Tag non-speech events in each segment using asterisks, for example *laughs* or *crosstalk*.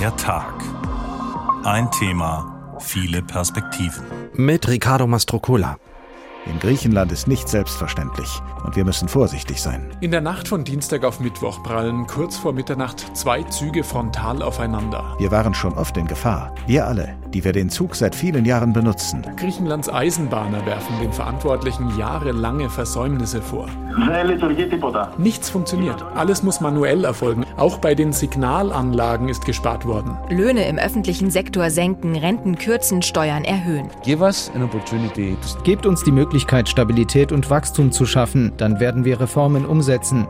Der Tag. Ein Thema, viele Perspektiven. Mit Riccardo Mastrocola. In Griechenland ist nicht selbstverständlich und wir müssen vorsichtig sein. In der Nacht von Dienstag auf Mittwoch prallen kurz vor Mitternacht zwei Züge frontal aufeinander. Wir waren schon oft in Gefahr. Wir alle, die wir den Zug seit vielen Jahren benutzen. Griechenlands Eisenbahner werfen den Verantwortlichen jahrelange Versäumnisse vor. Nichts funktioniert. Alles muss manuell erfolgen. Auch bei den Signalanlagen ist gespart worden. Löhne im öffentlichen Sektor senken, Renten kürzen, Steuern erhöhen. Gebt uns die Möglichkeit, Stabilität und Wachstum zu schaffen, dann werden wir Reformen umsetzen.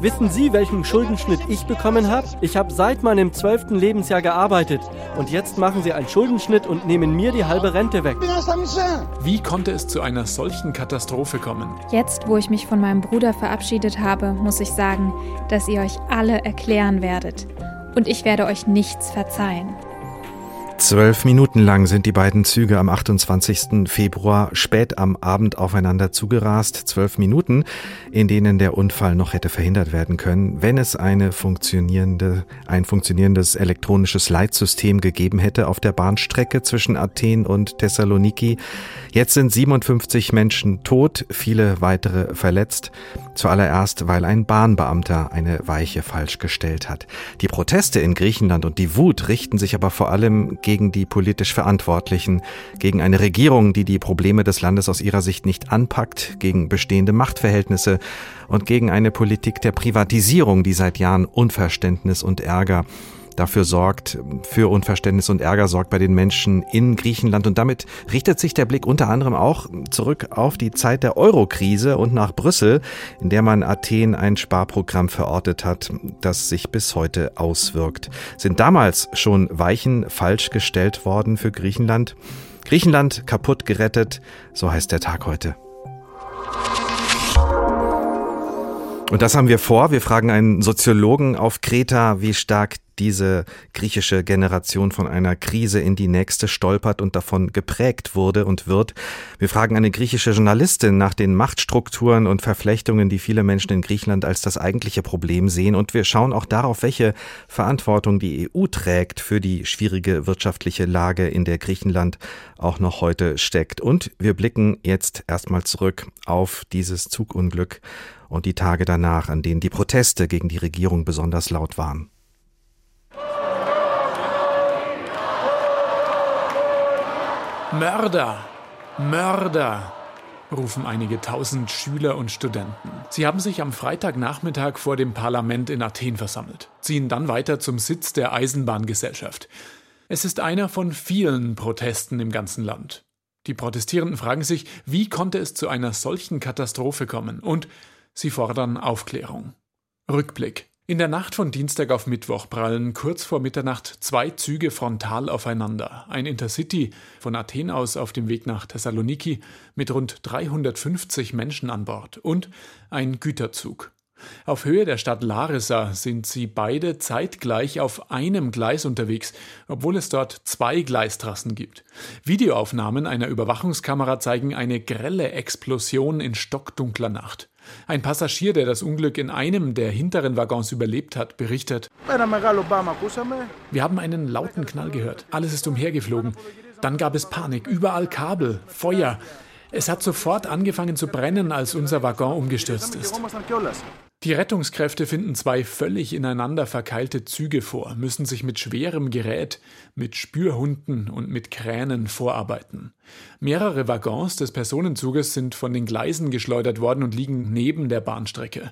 Wissen Sie, welchen Schuldenschnitt ich bekommen habe? Ich habe seit meinem zwölften Lebensjahr gearbeitet und jetzt machen Sie einen Schuldenschnitt und nehmen mir die halbe Rente weg. Wie konnte es zu einer solchen Katastrophe kommen? Jetzt, wo ich mich von meinem Bruder verabschiedet habe, muss ich sagen, dass ihr euch alle erklären werdet. Und ich werde euch nichts verzeihen. Zwölf Minuten lang sind die beiden Züge am 28. Februar spät am Abend aufeinander zugerast. Zwölf Minuten, in denen der Unfall noch hätte verhindert werden können, wenn es eine funktionierende, ein funktionierendes elektronisches Leitsystem gegeben hätte auf der Bahnstrecke zwischen Athen und Thessaloniki. Jetzt sind 57 Menschen tot, viele weitere verletzt. Zuallererst, weil ein Bahnbeamter eine Weiche falsch gestellt hat. Die Proteste in Griechenland und die Wut richten sich aber vor allem gegen die politisch Verantwortlichen, gegen eine Regierung, die die Probleme des Landes aus ihrer Sicht nicht anpackt, gegen bestehende Machtverhältnisse und gegen eine Politik der Privatisierung, die seit Jahren Unverständnis und Ärger dafür sorgt, für Unverständnis und Ärger sorgt bei den Menschen in Griechenland. Und damit richtet sich der Blick unter anderem auch zurück auf die Zeit der Eurokrise und nach Brüssel, in der man Athen ein Sparprogramm verortet hat, das sich bis heute auswirkt. Sind damals schon Weichen falsch gestellt worden für Griechenland? Griechenland kaputt gerettet, so heißt der Tag heute. Und das haben wir vor. Wir fragen einen Soziologen auf Kreta, wie stark diese griechische Generation von einer Krise in die nächste stolpert und davon geprägt wurde und wird. Wir fragen eine griechische Journalistin nach den Machtstrukturen und Verflechtungen, die viele Menschen in Griechenland als das eigentliche Problem sehen. Und wir schauen auch darauf, welche Verantwortung die EU trägt für die schwierige wirtschaftliche Lage, in der Griechenland auch noch heute steckt. Und wir blicken jetzt erstmal zurück auf dieses Zugunglück und die Tage danach, an denen die Proteste gegen die Regierung besonders laut waren. Mörder! Mörder! rufen einige tausend Schüler und Studenten. Sie haben sich am Freitagnachmittag vor dem Parlament in Athen versammelt, ziehen dann weiter zum Sitz der Eisenbahngesellschaft. Es ist einer von vielen Protesten im ganzen Land. Die Protestierenden fragen sich, wie konnte es zu einer solchen Katastrophe kommen? Und sie fordern Aufklärung. Rückblick. In der Nacht von Dienstag auf Mittwoch prallen kurz vor Mitternacht zwei Züge frontal aufeinander. Ein Intercity von Athen aus auf dem Weg nach Thessaloniki mit rund 350 Menschen an Bord und ein Güterzug. Auf Höhe der Stadt Larissa sind sie beide zeitgleich auf einem Gleis unterwegs, obwohl es dort zwei Gleistrassen gibt. Videoaufnahmen einer Überwachungskamera zeigen eine grelle Explosion in stockdunkler Nacht. Ein Passagier, der das Unglück in einem der hinteren Waggons überlebt hat, berichtet: Wir haben einen lauten Knall gehört. Alles ist umhergeflogen. Dann gab es Panik. Überall Kabel, Feuer. Es hat sofort angefangen zu brennen, als unser Waggon umgestürzt ist. Die Rettungskräfte finden zwei völlig ineinander verkeilte Züge vor, müssen sich mit schwerem Gerät, mit Spürhunden und mit Kränen vorarbeiten. Mehrere Waggons des Personenzuges sind von den Gleisen geschleudert worden und liegen neben der Bahnstrecke.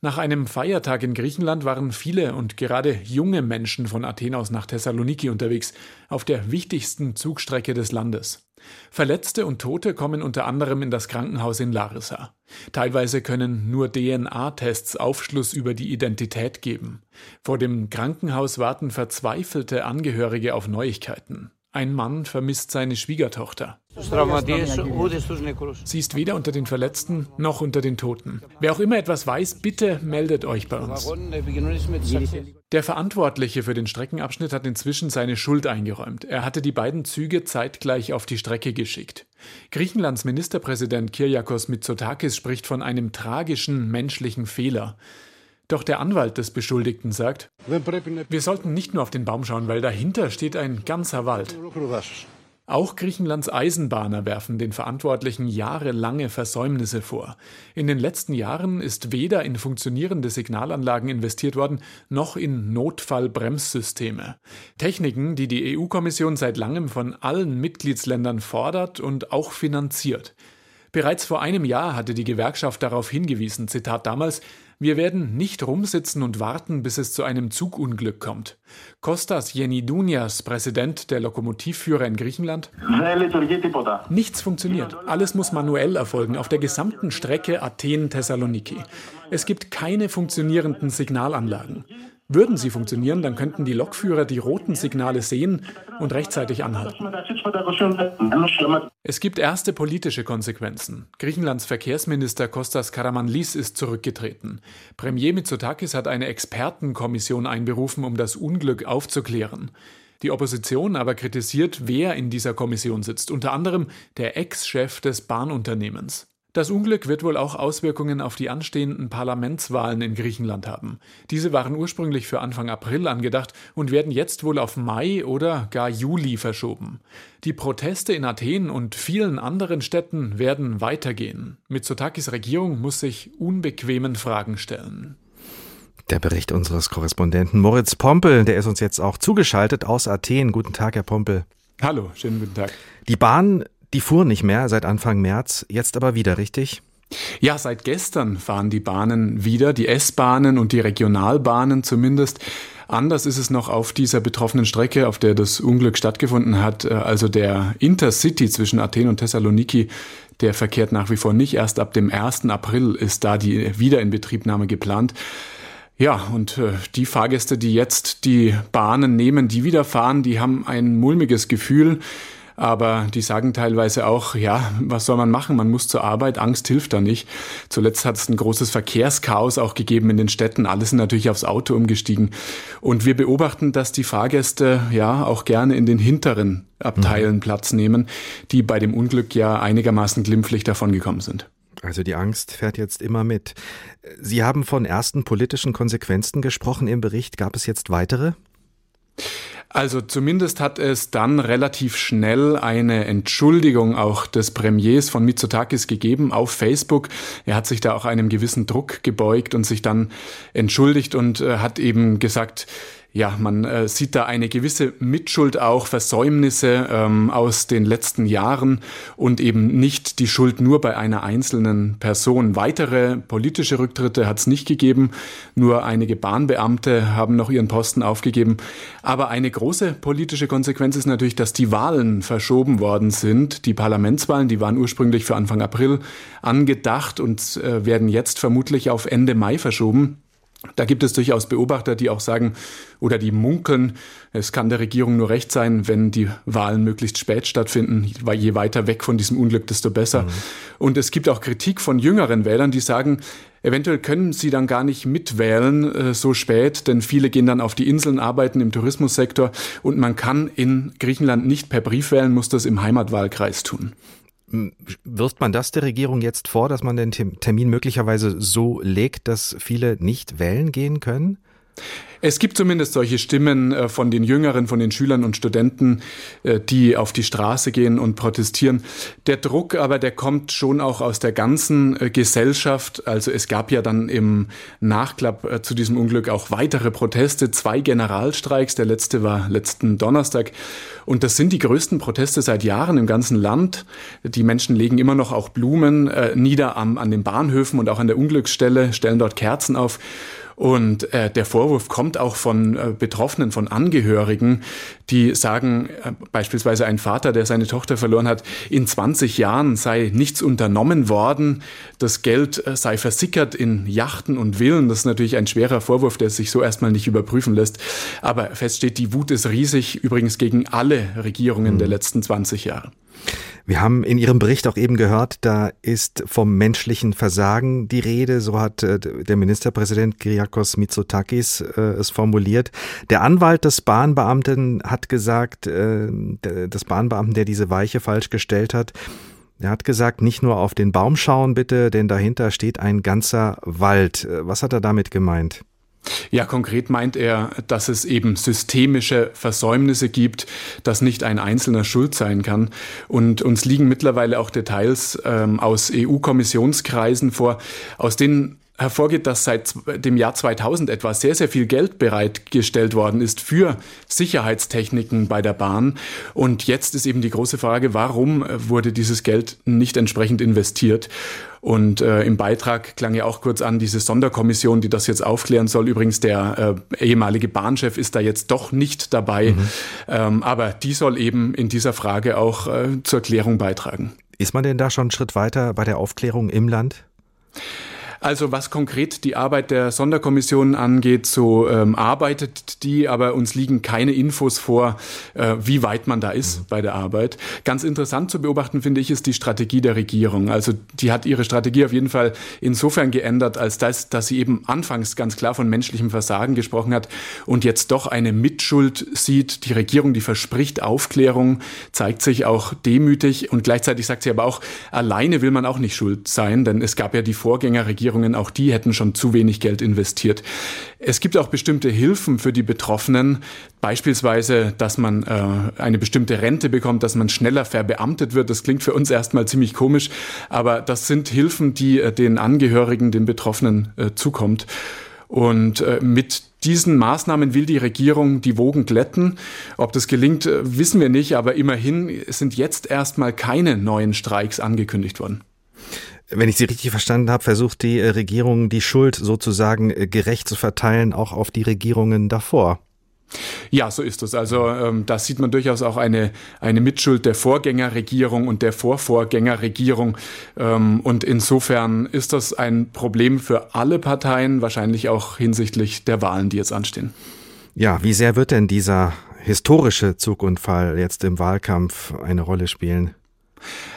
Nach einem Feiertag in Griechenland waren viele und gerade junge Menschen von Athen aus nach Thessaloniki unterwegs, auf der wichtigsten Zugstrecke des Landes. Verletzte und Tote kommen unter anderem in das Krankenhaus in Larissa. Teilweise können nur DNA-Tests Aufschluss über die Identität geben. Vor dem Krankenhaus warten verzweifelte Angehörige auf Neuigkeiten. Ein Mann vermisst seine Schwiegertochter. Sie ist weder unter den Verletzten noch unter den Toten. Wer auch immer etwas weiß, bitte meldet euch bei uns. Der Verantwortliche für den Streckenabschnitt hat inzwischen seine Schuld eingeräumt. Er hatte die beiden Züge zeitgleich auf die Strecke geschickt. Griechenlands Ministerpräsident Kyriakos Mitsotakis spricht von einem tragischen menschlichen Fehler. Doch der Anwalt des Beschuldigten sagt, wir sollten nicht nur auf den Baum schauen, weil dahinter steht ein ganzer Wald. Auch Griechenlands Eisenbahner werfen den Verantwortlichen jahrelange Versäumnisse vor. In den letzten Jahren ist weder in funktionierende Signalanlagen investiert worden, noch in Notfallbremssysteme. Techniken, die die EU-Kommission seit langem von allen Mitgliedsländern fordert und auch finanziert. Bereits vor einem Jahr hatte die Gewerkschaft darauf hingewiesen, Zitat damals, wir werden nicht rumsitzen und warten, bis es zu einem Zugunglück kommt. Kostas Yenidunias, Präsident der Lokomotivführer in Griechenland. Nichts funktioniert. Alles muss manuell erfolgen, auf der gesamten Strecke Athen-Thessaloniki. Es gibt keine funktionierenden Signalanlagen. Würden sie funktionieren, dann könnten die Lokführer die roten Signale sehen und rechtzeitig anhalten. Es gibt erste politische Konsequenzen. Griechenlands Verkehrsminister Kostas Karamanlis ist zurückgetreten. Premier Mitsotakis hat eine Expertenkommission einberufen, um das Unglück aufzuklären. Die Opposition aber kritisiert, wer in dieser Kommission sitzt, unter anderem der Ex-Chef des Bahnunternehmens. Das Unglück wird wohl auch Auswirkungen auf die anstehenden Parlamentswahlen in Griechenland haben. Diese waren ursprünglich für Anfang April angedacht und werden jetzt wohl auf Mai oder gar Juli verschoben. Die Proteste in Athen und vielen anderen Städten werden weitergehen. Mitsotakis Regierung muss sich unbequemen Fragen stellen. Der Bericht unseres Korrespondenten Moritz Pompel, der ist uns jetzt auch zugeschaltet aus Athen. Guten Tag, Herr Pompel. Hallo, schönen guten Tag. Die Bahn die fuhren nicht mehr seit Anfang März, jetzt aber wieder, richtig? Ja, seit gestern fahren die Bahnen wieder, die S-Bahnen und die Regionalbahnen zumindest. Anders ist es noch auf dieser betroffenen Strecke, auf der das Unglück stattgefunden hat. Äh, also der Intercity zwischen Athen und Thessaloniki, der verkehrt nach wie vor nicht. Erst ab dem 1. April ist da die Wiederinbetriebnahme geplant. Ja, und äh, die Fahrgäste, die jetzt die Bahnen nehmen, die wieder fahren, die haben ein mulmiges Gefühl aber die sagen teilweise auch, ja, was soll man machen? Man muss zur Arbeit, Angst hilft da nicht. Zuletzt hat es ein großes Verkehrschaos auch gegeben in den Städten. Alle sind natürlich aufs Auto umgestiegen. Und wir beobachten, dass die Fahrgäste ja auch gerne in den hinteren Abteilen mhm. Platz nehmen, die bei dem Unglück ja einigermaßen glimpflich davongekommen sind. Also die Angst fährt jetzt immer mit. Sie haben von ersten politischen Konsequenzen gesprochen im Bericht. Gab es jetzt weitere? Also zumindest hat es dann relativ schnell eine Entschuldigung auch des Premiers von Mitsotakis gegeben auf Facebook. Er hat sich da auch einem gewissen Druck gebeugt und sich dann entschuldigt und äh, hat eben gesagt, ja, man äh, sieht da eine gewisse Mitschuld auch, Versäumnisse ähm, aus den letzten Jahren und eben nicht die Schuld nur bei einer einzelnen Person. Weitere politische Rücktritte hat es nicht gegeben, nur einige Bahnbeamte haben noch ihren Posten aufgegeben. Aber eine große politische Konsequenz ist natürlich, dass die Wahlen verschoben worden sind. Die Parlamentswahlen, die waren ursprünglich für Anfang April angedacht und äh, werden jetzt vermutlich auf Ende Mai verschoben. Da gibt es durchaus Beobachter, die auch sagen oder die munkeln, es kann der Regierung nur recht sein, wenn die Wahlen möglichst spät stattfinden, weil je weiter weg von diesem Unglück, desto besser. Mhm. Und es gibt auch Kritik von jüngeren Wählern, die sagen, eventuell können sie dann gar nicht mitwählen äh, so spät, denn viele gehen dann auf die Inseln, arbeiten im Tourismussektor und man kann in Griechenland nicht per Brief wählen, muss das im Heimatwahlkreis tun. Wirft man das der Regierung jetzt vor, dass man den Termin möglicherweise so legt, dass viele nicht wählen gehen können? Es gibt zumindest solche Stimmen äh, von den Jüngeren, von den Schülern und Studenten, äh, die auf die Straße gehen und protestieren. Der Druck aber, der kommt schon auch aus der ganzen äh, Gesellschaft. Also es gab ja dann im Nachklapp zu diesem Unglück auch weitere Proteste, zwei Generalstreiks. Der letzte war letzten Donnerstag. Und das sind die größten Proteste seit Jahren im ganzen Land. Die Menschen legen immer noch auch Blumen nieder an den Bahnhöfen und auch an der Unglücksstelle, stellen dort Kerzen auf. Und äh, der Vorwurf kommt auch von äh, Betroffenen, von Angehörigen, die sagen, äh, beispielsweise ein Vater, der seine Tochter verloren hat, in 20 Jahren sei nichts unternommen worden, das Geld äh, sei versickert in Yachten und Villen. Das ist natürlich ein schwerer Vorwurf, der sich so erstmal nicht überprüfen lässt. Aber feststeht, die Wut ist riesig, übrigens gegen alle Regierungen mhm. der letzten 20 Jahre. Wir haben in Ihrem Bericht auch eben gehört, da ist vom menschlichen Versagen die Rede, so hat äh, der Ministerpräsident Kyriakos Mitsotakis äh, es formuliert. Der Anwalt des Bahnbeamten hat gesagt, äh, des Bahnbeamten, der diese Weiche falsch gestellt hat, Er hat gesagt, nicht nur auf den Baum schauen bitte, denn dahinter steht ein ganzer Wald. Was hat er damit gemeint? Ja, konkret meint er, dass es eben systemische Versäumnisse gibt, dass nicht ein Einzelner schuld sein kann. Und uns liegen mittlerweile auch Details ähm, aus EU-Kommissionskreisen vor, aus denen hervorgeht, dass seit dem Jahr 2000 etwa sehr, sehr viel Geld bereitgestellt worden ist für Sicherheitstechniken bei der Bahn. Und jetzt ist eben die große Frage, warum wurde dieses Geld nicht entsprechend investiert? Und äh, im Beitrag klang ja auch kurz an, diese Sonderkommission, die das jetzt aufklären soll. Übrigens, der äh, ehemalige Bahnchef ist da jetzt doch nicht dabei. Mhm. Ähm, aber die soll eben in dieser Frage auch äh, zur Klärung beitragen. Ist man denn da schon einen Schritt weiter bei der Aufklärung im Land? Also was konkret die Arbeit der Sonderkommission angeht, so ähm, arbeitet die, aber uns liegen keine Infos vor, äh, wie weit man da ist mhm. bei der Arbeit. Ganz interessant zu beobachten, finde ich, ist die Strategie der Regierung. Also die hat ihre Strategie auf jeden Fall insofern geändert, als das, dass sie eben anfangs ganz klar von menschlichem Versagen gesprochen hat und jetzt doch eine Mitschuld sieht. Die Regierung, die verspricht Aufklärung, zeigt sich auch demütig und gleichzeitig sagt sie aber auch, alleine will man auch nicht schuld sein, denn es gab ja die Vorgängerregierung, Regierungen, auch die hätten schon zu wenig Geld investiert. Es gibt auch bestimmte Hilfen für die Betroffenen, beispielsweise, dass man äh, eine bestimmte Rente bekommt, dass man schneller verbeamtet wird. Das klingt für uns erstmal ziemlich komisch, aber das sind Hilfen, die äh, den Angehörigen, den Betroffenen äh, zukommt. Und äh, mit diesen Maßnahmen will die Regierung die Wogen glätten. Ob das gelingt, äh, wissen wir nicht, aber immerhin sind jetzt erstmal keine neuen Streiks angekündigt worden. Wenn ich Sie richtig verstanden habe, versucht die äh, Regierung die Schuld sozusagen äh, gerecht zu verteilen, auch auf die Regierungen davor. Ja, so ist es. Also ähm, da sieht man durchaus auch eine, eine Mitschuld der Vorgängerregierung und der Vorvorgängerregierung. Ähm, und insofern ist das ein Problem für alle Parteien, wahrscheinlich auch hinsichtlich der Wahlen, die jetzt anstehen. Ja, wie sehr wird denn dieser historische Zugunfall jetzt im Wahlkampf eine Rolle spielen?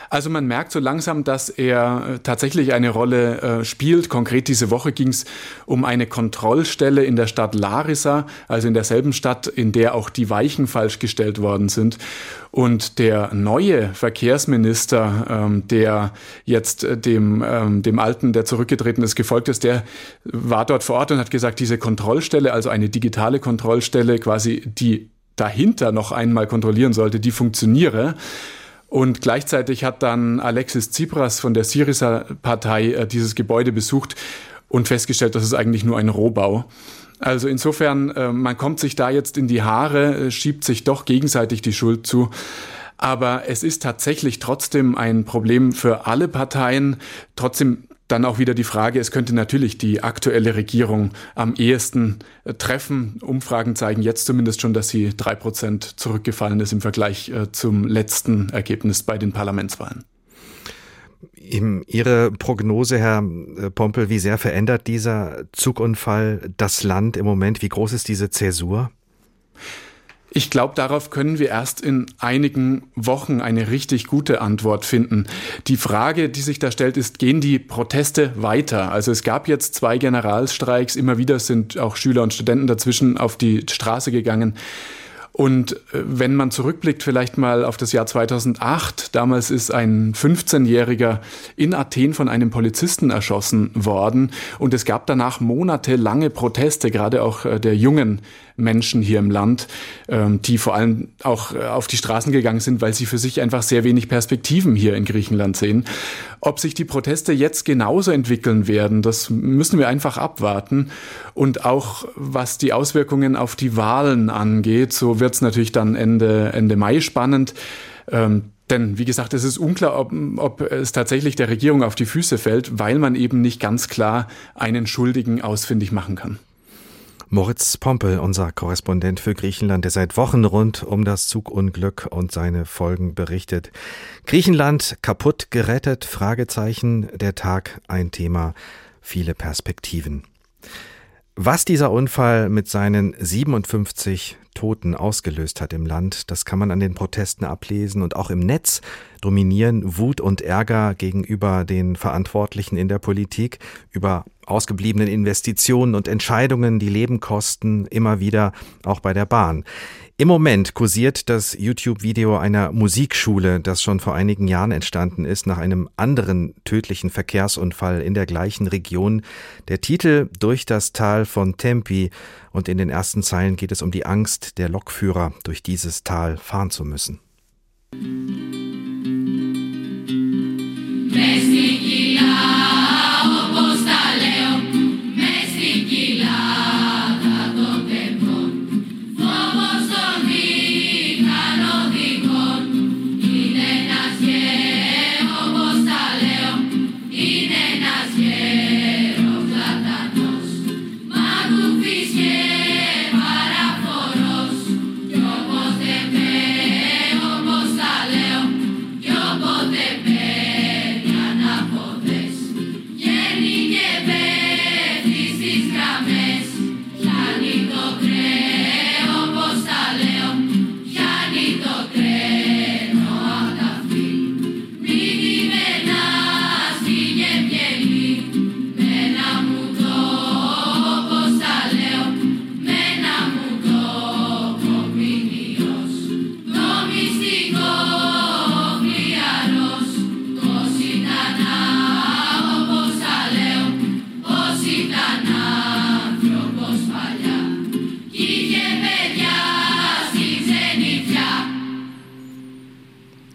Also man merkt so langsam, dass er äh, tatsächlich eine Rolle äh, spielt. Konkret diese Woche ging es um eine Kontrollstelle in der Stadt Larissa, also in derselben Stadt, in der auch die Weichen falsch gestellt worden sind. Und der neue Verkehrsminister, ähm, der jetzt äh, dem, ähm, dem alten, der zurückgetreten ist, gefolgt ist, der war dort vor Ort und hat gesagt, diese Kontrollstelle, also eine digitale Kontrollstelle, quasi die dahinter noch einmal kontrollieren sollte, die funktioniere. Und gleichzeitig hat dann Alexis Tsipras von der Syriza-Partei äh, dieses Gebäude besucht und festgestellt, dass es eigentlich nur ein Rohbau. Also insofern, äh, man kommt sich da jetzt in die Haare, äh, schiebt sich doch gegenseitig die Schuld zu. Aber es ist tatsächlich trotzdem ein Problem für alle Parteien. Trotzdem dann auch wieder die Frage, es könnte natürlich die aktuelle Regierung am ehesten äh, treffen. Umfragen zeigen jetzt zumindest schon, dass sie drei Prozent zurückgefallen ist im Vergleich äh, zum letzten Ergebnis bei den Parlamentswahlen. Ihre Prognose, Herr äh, Pompel, wie sehr verändert dieser Zugunfall das Land im Moment? Wie groß ist diese Zäsur? Ich glaube, darauf können wir erst in einigen Wochen eine richtig gute Antwort finden. Die Frage, die sich da stellt, ist, gehen die Proteste weiter? Also es gab jetzt zwei Generalstreiks, immer wieder sind auch Schüler und Studenten dazwischen auf die Straße gegangen. Und äh, wenn man zurückblickt vielleicht mal auf das Jahr 2008, damals ist ein 15-Jähriger in Athen von einem Polizisten erschossen worden und es gab danach monatelange Proteste, gerade auch äh, der jungen Menschen hier im Land, ähm, die vor allem auch äh, auf die Straßen gegangen sind, weil sie für sich einfach sehr wenig Perspektiven hier in Griechenland sehen. Ob sich die Proteste jetzt genauso entwickeln werden, das müssen wir einfach abwarten. Und auch was die Auswirkungen auf die Wahlen angeht, so wird es natürlich dann Ende, Ende Mai spannend. Ähm, denn wie gesagt, es ist unklar, ob, ob, es tatsächlich der Regierung auf die Füße fällt, weil man eben nicht ganz klar einen Schuldigen ausfindig machen kann. Moritz Pompel, unser Korrespondent für Griechenland, der seit Wochen rund um das Zugunglück und seine Folgen berichtet. Griechenland kaputt gerettet? Fragezeichen. Der Tag ein Thema. Viele Perspektiven. Was dieser Unfall mit seinen 57 Toten ausgelöst hat im Land, das kann man an den Protesten ablesen und auch im Netz dominieren Wut und Ärger gegenüber den Verantwortlichen in der Politik über ausgebliebenen Investitionen und Entscheidungen, die Leben kosten, immer wieder auch bei der Bahn. Im Moment kursiert das YouTube-Video einer Musikschule, das schon vor einigen Jahren entstanden ist, nach einem anderen tödlichen Verkehrsunfall in der gleichen Region. Der Titel Durch das Tal von Tempi und in den ersten Zeilen geht es um die Angst der Lokführer, durch dieses Tal fahren zu müssen.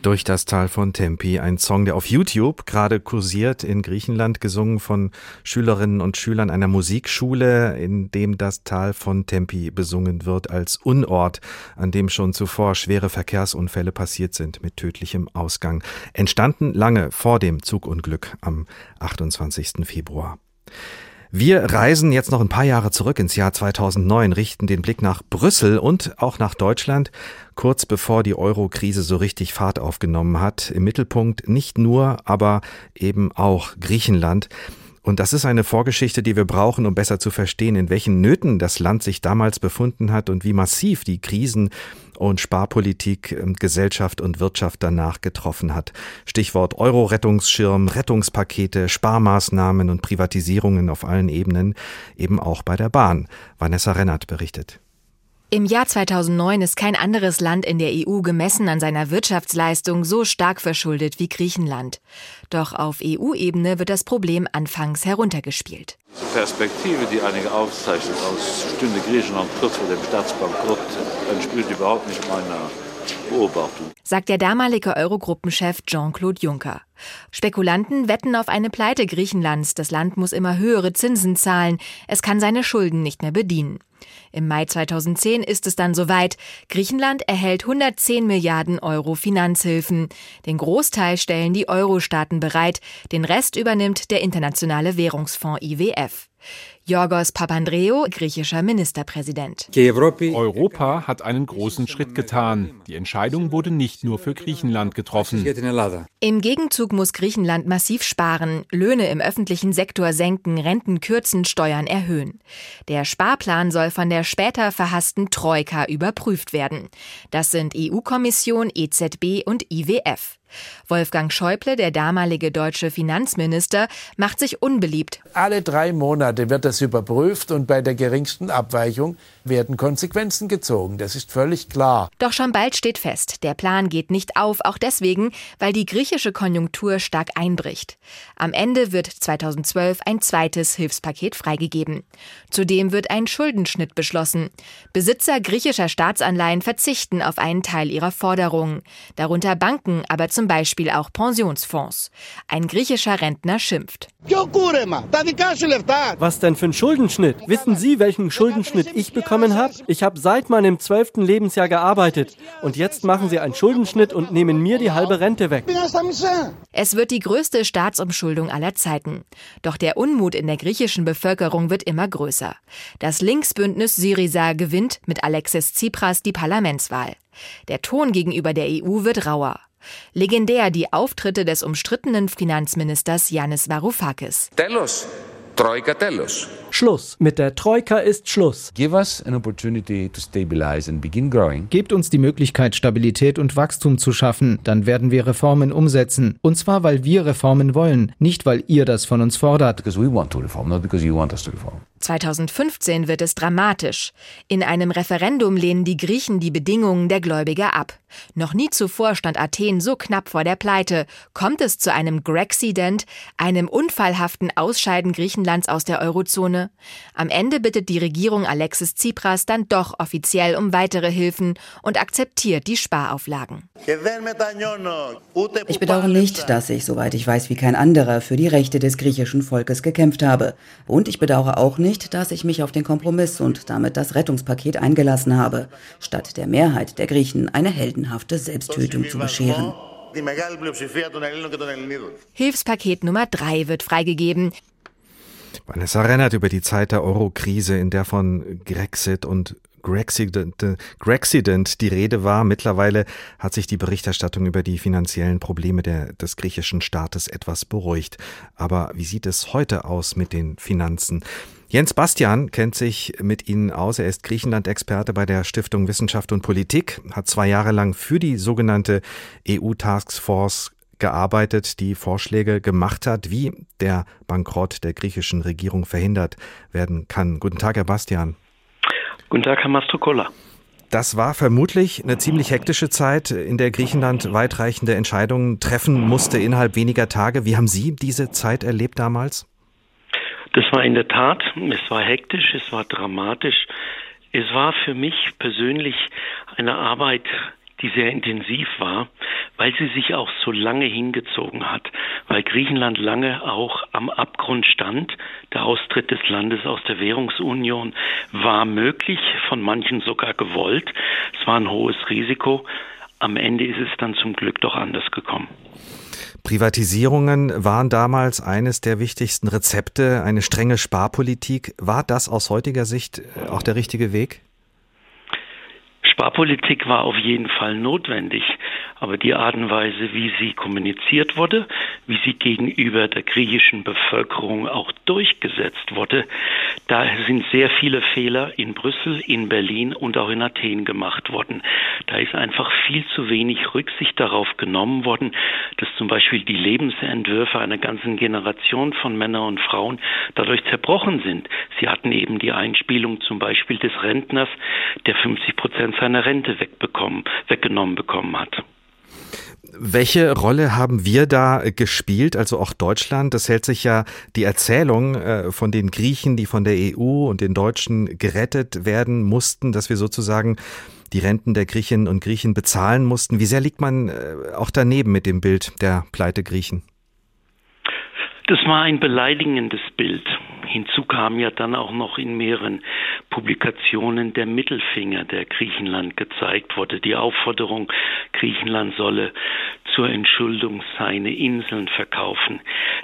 Durch das Tal von Tempi, ein Song, der auf YouTube gerade kursiert, in Griechenland gesungen von Schülerinnen und Schülern einer Musikschule, in dem das Tal von Tempi besungen wird als Unort, an dem schon zuvor schwere Verkehrsunfälle passiert sind mit tödlichem Ausgang. Entstanden lange vor dem Zugunglück am 28. Februar. Wir reisen jetzt noch ein paar Jahre zurück ins Jahr 2009, richten den Blick nach Brüssel und auch nach Deutschland, kurz bevor die Euro-Krise so richtig Fahrt aufgenommen hat. Im Mittelpunkt nicht nur, aber eben auch Griechenland. Und das ist eine Vorgeschichte, die wir brauchen, um besser zu verstehen, in welchen Nöten das Land sich damals befunden hat und wie massiv die Krisen und Sparpolitik ähm, Gesellschaft und Wirtschaft danach getroffen hat. Stichwort Euro-Rettungsschirm, Rettungspakete, Sparmaßnahmen und Privatisierungen auf allen Ebenen, eben auch bei der Bahn. Vanessa Rennert berichtet. Im Jahr 2009 ist kein anderes Land in der EU gemessen an seiner Wirtschaftsleistung so stark verschuldet wie Griechenland. Doch auf EU-Ebene wird das Problem anfangs heruntergespielt. Die Perspektive, die einige aufzeichnet, als stünde Griechenland kurz vor dem Staatsbankrott, entspricht überhaupt nicht meiner Beobachtung. Sagt der damalige Eurogruppenchef Jean-Claude Juncker. Spekulanten wetten auf eine Pleite Griechenlands. Das Land muss immer höhere Zinsen zahlen. Es kann seine Schulden nicht mehr bedienen. Im Mai 2010 ist es dann soweit. Griechenland erhält 110 Milliarden Euro Finanzhilfen. Den Großteil stellen die Euro-Staaten bereit, den Rest übernimmt der Internationale Währungsfonds IWF. Yorgos Papandreou, griechischer Ministerpräsident. Europa hat einen großen Schritt getan. Die Entscheidung wurde nicht nur für Griechenland getroffen. Im Gegenzug muss Griechenland massiv sparen, Löhne im öffentlichen Sektor senken, Renten kürzen, Steuern erhöhen. Der Sparplan soll von der später verhassten Troika überprüft werden. Das sind EU-Kommission, EZB und IWF. Wolfgang Schäuble, der damalige deutsche Finanzminister, macht sich unbeliebt. Alle drei Monate wird das überprüft und bei der geringsten Abweichung werden Konsequenzen gezogen. Das ist völlig klar. Doch schon bald steht fest, der Plan geht nicht auf, auch deswegen, weil die griechische Konjunktur stark einbricht. Am Ende wird 2012 ein zweites Hilfspaket freigegeben. Zudem wird ein Schuldenschnitt beschlossen. Besitzer griechischer Staatsanleihen verzichten auf einen Teil ihrer Forderungen, darunter Banken, aber zum Beispiel auch Pensionsfonds. Ein griechischer Rentner schimpft. Was denn für ein Schuldenschnitt? Wissen Sie, welchen Schuldenschnitt ich bekommen habe? Ich habe seit meinem zwölften Lebensjahr gearbeitet und jetzt machen Sie einen Schuldenschnitt und nehmen mir die halbe Rente weg. Es wird die größte Staatsumschuldung aller Zeiten. Doch der Unmut in der griechischen Bevölkerung wird immer größer. Das Linksbündnis Syriza gewinnt mit Alexis Tsipras die Parlamentswahl. Der Ton gegenüber der EU wird rauer. Legendär die Auftritte des umstrittenen Finanzministers Yannis Varoufakis. Troika telos. Schluss. Mit der Troika ist Schluss. Give us an opportunity to stabilize and begin growing. Gebt uns die Möglichkeit, Stabilität und Wachstum zu schaffen. Dann werden wir Reformen umsetzen. Und zwar, weil wir Reformen wollen, nicht weil ihr das von uns fordert. Because we want to reform, not because you want us to reform. 2015 wird es dramatisch. In einem Referendum lehnen die Griechen die Bedingungen der Gläubiger ab. Noch nie zuvor stand Athen so knapp vor der Pleite. Kommt es zu einem Grexident, einem unfallhaften Ausscheiden Griechenlands aus der Eurozone? Am Ende bittet die Regierung Alexis Tsipras dann doch offiziell um weitere Hilfen und akzeptiert die Sparauflagen. Ich bedauere nicht, dass ich, soweit ich weiß, wie kein anderer für die Rechte des griechischen Volkes gekämpft habe. Und ich bedauere auch nicht, nicht, dass ich mich auf den Kompromiss und damit das Rettungspaket eingelassen habe, statt der Mehrheit der Griechen eine heldenhafte Selbsttötung zu bescheren. Hilfspaket Nummer 3 wird freigegeben. Vanessa Rennert über die Zeit der Euro-Krise, in der von Grexit und Grexident, Grexident die Rede war. Mittlerweile hat sich die Berichterstattung über die finanziellen Probleme der, des griechischen Staates etwas beruhigt. Aber wie sieht es heute aus mit den Finanzen? Jens Bastian kennt sich mit Ihnen aus. Er ist Griechenland-Experte bei der Stiftung Wissenschaft und Politik, hat zwei Jahre lang für die sogenannte EU-Taskforce gearbeitet, die Vorschläge gemacht hat, wie der Bankrott der griechischen Regierung verhindert werden kann. Guten Tag, Herr Bastian. Guten Tag, Herr Mastrocola. Das war vermutlich eine ziemlich hektische Zeit, in der Griechenland weitreichende Entscheidungen treffen musste innerhalb weniger Tage. Wie haben Sie diese Zeit erlebt damals? Das war in der Tat, es war hektisch, es war dramatisch. Es war für mich persönlich eine Arbeit, die sehr intensiv war, weil sie sich auch so lange hingezogen hat, weil Griechenland lange auch am Abgrund stand. Der Austritt des Landes aus der Währungsunion war möglich, von manchen sogar gewollt. Es war ein hohes Risiko. Am Ende ist es dann zum Glück doch anders gekommen. Privatisierungen waren damals eines der wichtigsten Rezepte, eine strenge Sparpolitik. War das aus heutiger Sicht äh, auch der richtige Weg? Sparpolitik war auf jeden Fall notwendig, aber die Art und Weise, wie sie kommuniziert wurde, wie sie gegenüber der griechischen Bevölkerung auch durchgesetzt wurde, da sind sehr viele Fehler in Brüssel, in Berlin und auch in Athen gemacht worden. Da ist einfach viel zu wenig Rücksicht darauf genommen worden, dass zum Beispiel die Lebensentwürfe einer ganzen Generation von Männern und Frauen dadurch zerbrochen sind. Sie hatten eben die Einspielung zum Beispiel des Rentners, der 50 Prozent seiner Rente wegbekommen, weggenommen bekommen hat. Welche Rolle haben wir da gespielt, also auch Deutschland? Das hält sich ja die Erzählung äh, von den Griechen, die von der EU und den Deutschen gerettet werden mussten, dass wir sozusagen die Renten der Griechinnen und Griechen bezahlen mussten. Wie sehr liegt man äh, auch daneben mit dem Bild der Pleite Griechen? Das war ein beleidigendes Bild. Hinzu kam ja dann auch noch in mehreren Publikationen der Mittelfinger, der Griechenland gezeigt wurde, die Aufforderung, Griechenland solle zur Entschuldung seine Inseln verkaufen.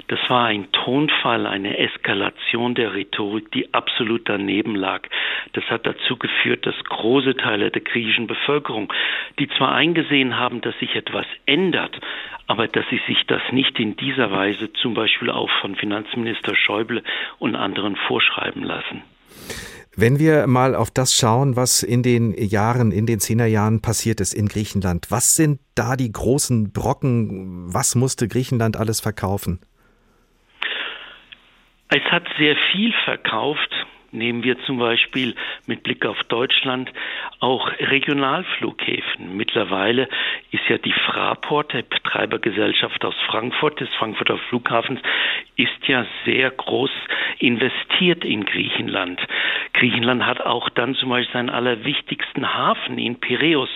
Das war ein Tonfall, eine Eskalation der Rhetorik, die absolut daneben lag. Das hat dazu geführt, dass große Teile der griechischen Bevölkerung, die zwar eingesehen haben, dass sich etwas ändert, aber dass sie sich das nicht in dieser Weise zum Beispiel auch von Finanzminister Schäuble und anderen vorschreiben lassen. Wenn wir mal auf das schauen, was in den Jahren, in den Zehnerjahren passiert ist in Griechenland, was sind da die großen Brocken? Was musste Griechenland alles verkaufen? Es hat sehr viel verkauft. Nehmen wir zum Beispiel mit Blick auf Deutschland auch Regionalflughäfen. Mittlerweile ist ja die Fraport, der Betreibergesellschaft aus Frankfurt, des Frankfurter Flughafens, ist ja sehr groß investiert in Griechenland. Griechenland hat auch dann zum Beispiel seinen allerwichtigsten Hafen in Piräus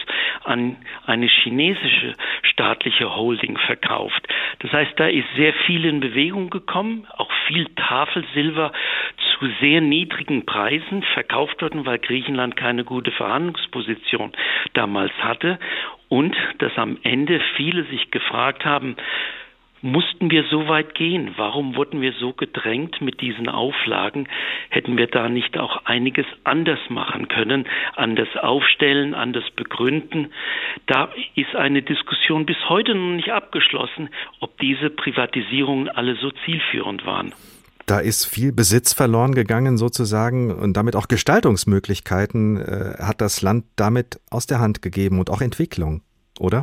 an eine chinesische staatliche Holding verkauft. Das heißt, da ist sehr viel in Bewegung gekommen, auch viel Tafelsilber zu sehr niedrigen Preisen verkauft worden, weil Griechenland keine gute Verhandlungsposition damals hatte und dass am Ende viele sich gefragt haben, mussten wir so weit gehen? Warum wurden wir so gedrängt mit diesen Auflagen? Hätten wir da nicht auch einiges anders machen können, anders aufstellen, anders begründen? Da ist eine Diskussion bis heute noch nicht abgeschlossen, ob diese Privatisierungen alle so zielführend waren. Da ist viel Besitz verloren gegangen sozusagen und damit auch Gestaltungsmöglichkeiten äh, hat das Land damit aus der Hand gegeben und auch Entwicklung, oder?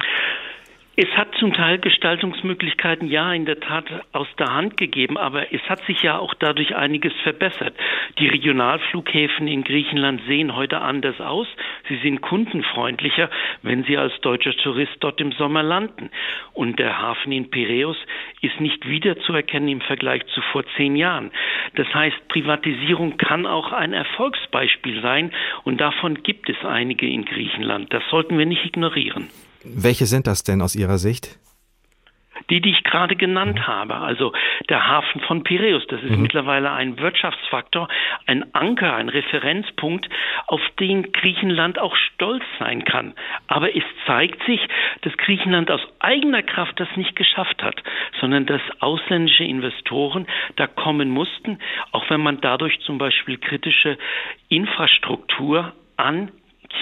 Es hat zum Teil Gestaltungsmöglichkeiten ja in der Tat aus der Hand gegeben, aber es hat sich ja auch dadurch einiges verbessert. Die Regionalflughäfen in Griechenland sehen heute anders aus. Sie sind kundenfreundlicher, wenn Sie als deutscher Tourist dort im Sommer landen. Und der Hafen in Piräus ist nicht wiederzuerkennen im Vergleich zu vor zehn Jahren. Das heißt, Privatisierung kann auch ein Erfolgsbeispiel sein und davon gibt es einige in Griechenland. Das sollten wir nicht ignorieren. Welche sind das denn aus Ihrer Sicht? Die, die ich gerade genannt mhm. habe, also der Hafen von Piräus, das ist mhm. mittlerweile ein Wirtschaftsfaktor, ein Anker, ein Referenzpunkt, auf den Griechenland auch stolz sein kann. Aber es zeigt sich, dass Griechenland aus eigener Kraft das nicht geschafft hat, sondern dass ausländische Investoren da kommen mussten, auch wenn man dadurch zum Beispiel kritische Infrastruktur an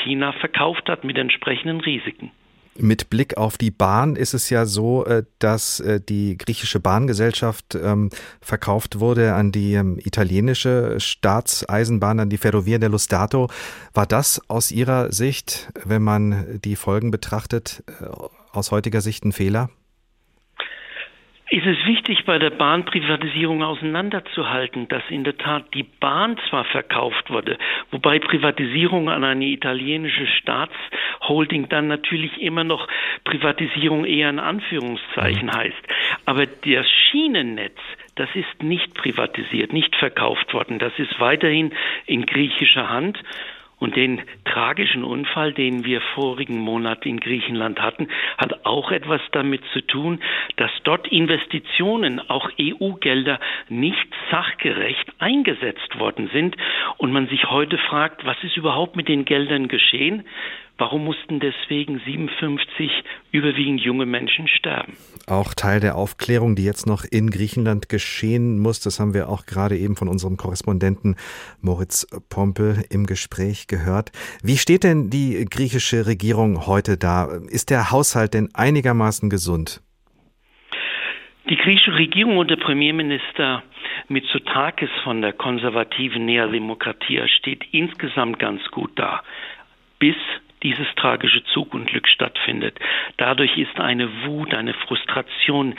China verkauft hat mit entsprechenden Risiken. Mit Blick auf die Bahn ist es ja so, äh, dass äh, die griechische Bahngesellschaft ähm, verkauft wurde an die ähm, italienische Staatseisenbahn, an die Ferrovia dello Stato. War das aus Ihrer Sicht, wenn man die Folgen betrachtet, äh, aus heutiger Sicht ein Fehler? Ist es wichtig, bei der Bahnprivatisierung auseinanderzuhalten, dass in der Tat die Bahn zwar verkauft wurde, wobei Privatisierung an eine italienische Staatsholding dann natürlich immer noch Privatisierung eher in Anführungszeichen mhm. heißt. Aber das Schienennetz, das ist nicht privatisiert, nicht verkauft worden. Das ist weiterhin in griechischer Hand. Und den tragischen Unfall, den wir vorigen Monat in Griechenland hatten, hat auch etwas damit zu tun, dass dort Investitionen, auch EU-Gelder, nicht sachgerecht eingesetzt worden sind und man sich heute fragt, was ist überhaupt mit den Geldern geschehen? Warum mussten deswegen 57 überwiegend junge Menschen sterben? Auch Teil der Aufklärung, die jetzt noch in Griechenland geschehen muss, das haben wir auch gerade eben von unserem Korrespondenten Moritz Pompel im Gespräch gehört. Wie steht denn die griechische Regierung heute da? Ist der Haushalt denn einigermaßen gesund? Die griechische Regierung und der Premierminister Mitsotakis von der konservativen Nea Demokratia steht insgesamt ganz gut da. Bis dieses tragische Zugunglück stattfindet. Dadurch ist eine Wut, eine Frustration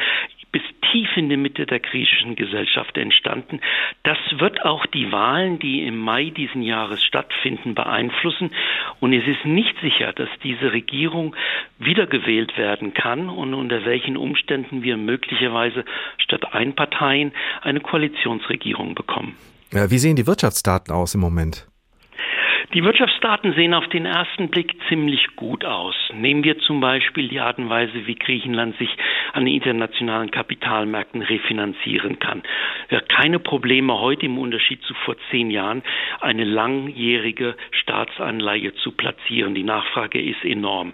bis tief in die Mitte der griechischen Gesellschaft entstanden. Das wird auch die Wahlen, die im Mai diesen Jahres stattfinden, beeinflussen. Und es ist nicht sicher, dass diese Regierung wiedergewählt werden kann und unter welchen Umständen wir möglicherweise statt Einparteien eine Koalitionsregierung bekommen. Wie sehen die Wirtschaftsdaten aus im Moment? Die Wirtschaftsdaten sehen auf den ersten Blick ziemlich gut aus. Nehmen wir zum Beispiel die Art und Weise, wie Griechenland sich an den internationalen Kapitalmärkten refinanzieren kann. Keine Probleme heute im Unterschied zu vor zehn Jahren, eine langjährige Staatsanleihe zu platzieren. Die Nachfrage ist enorm.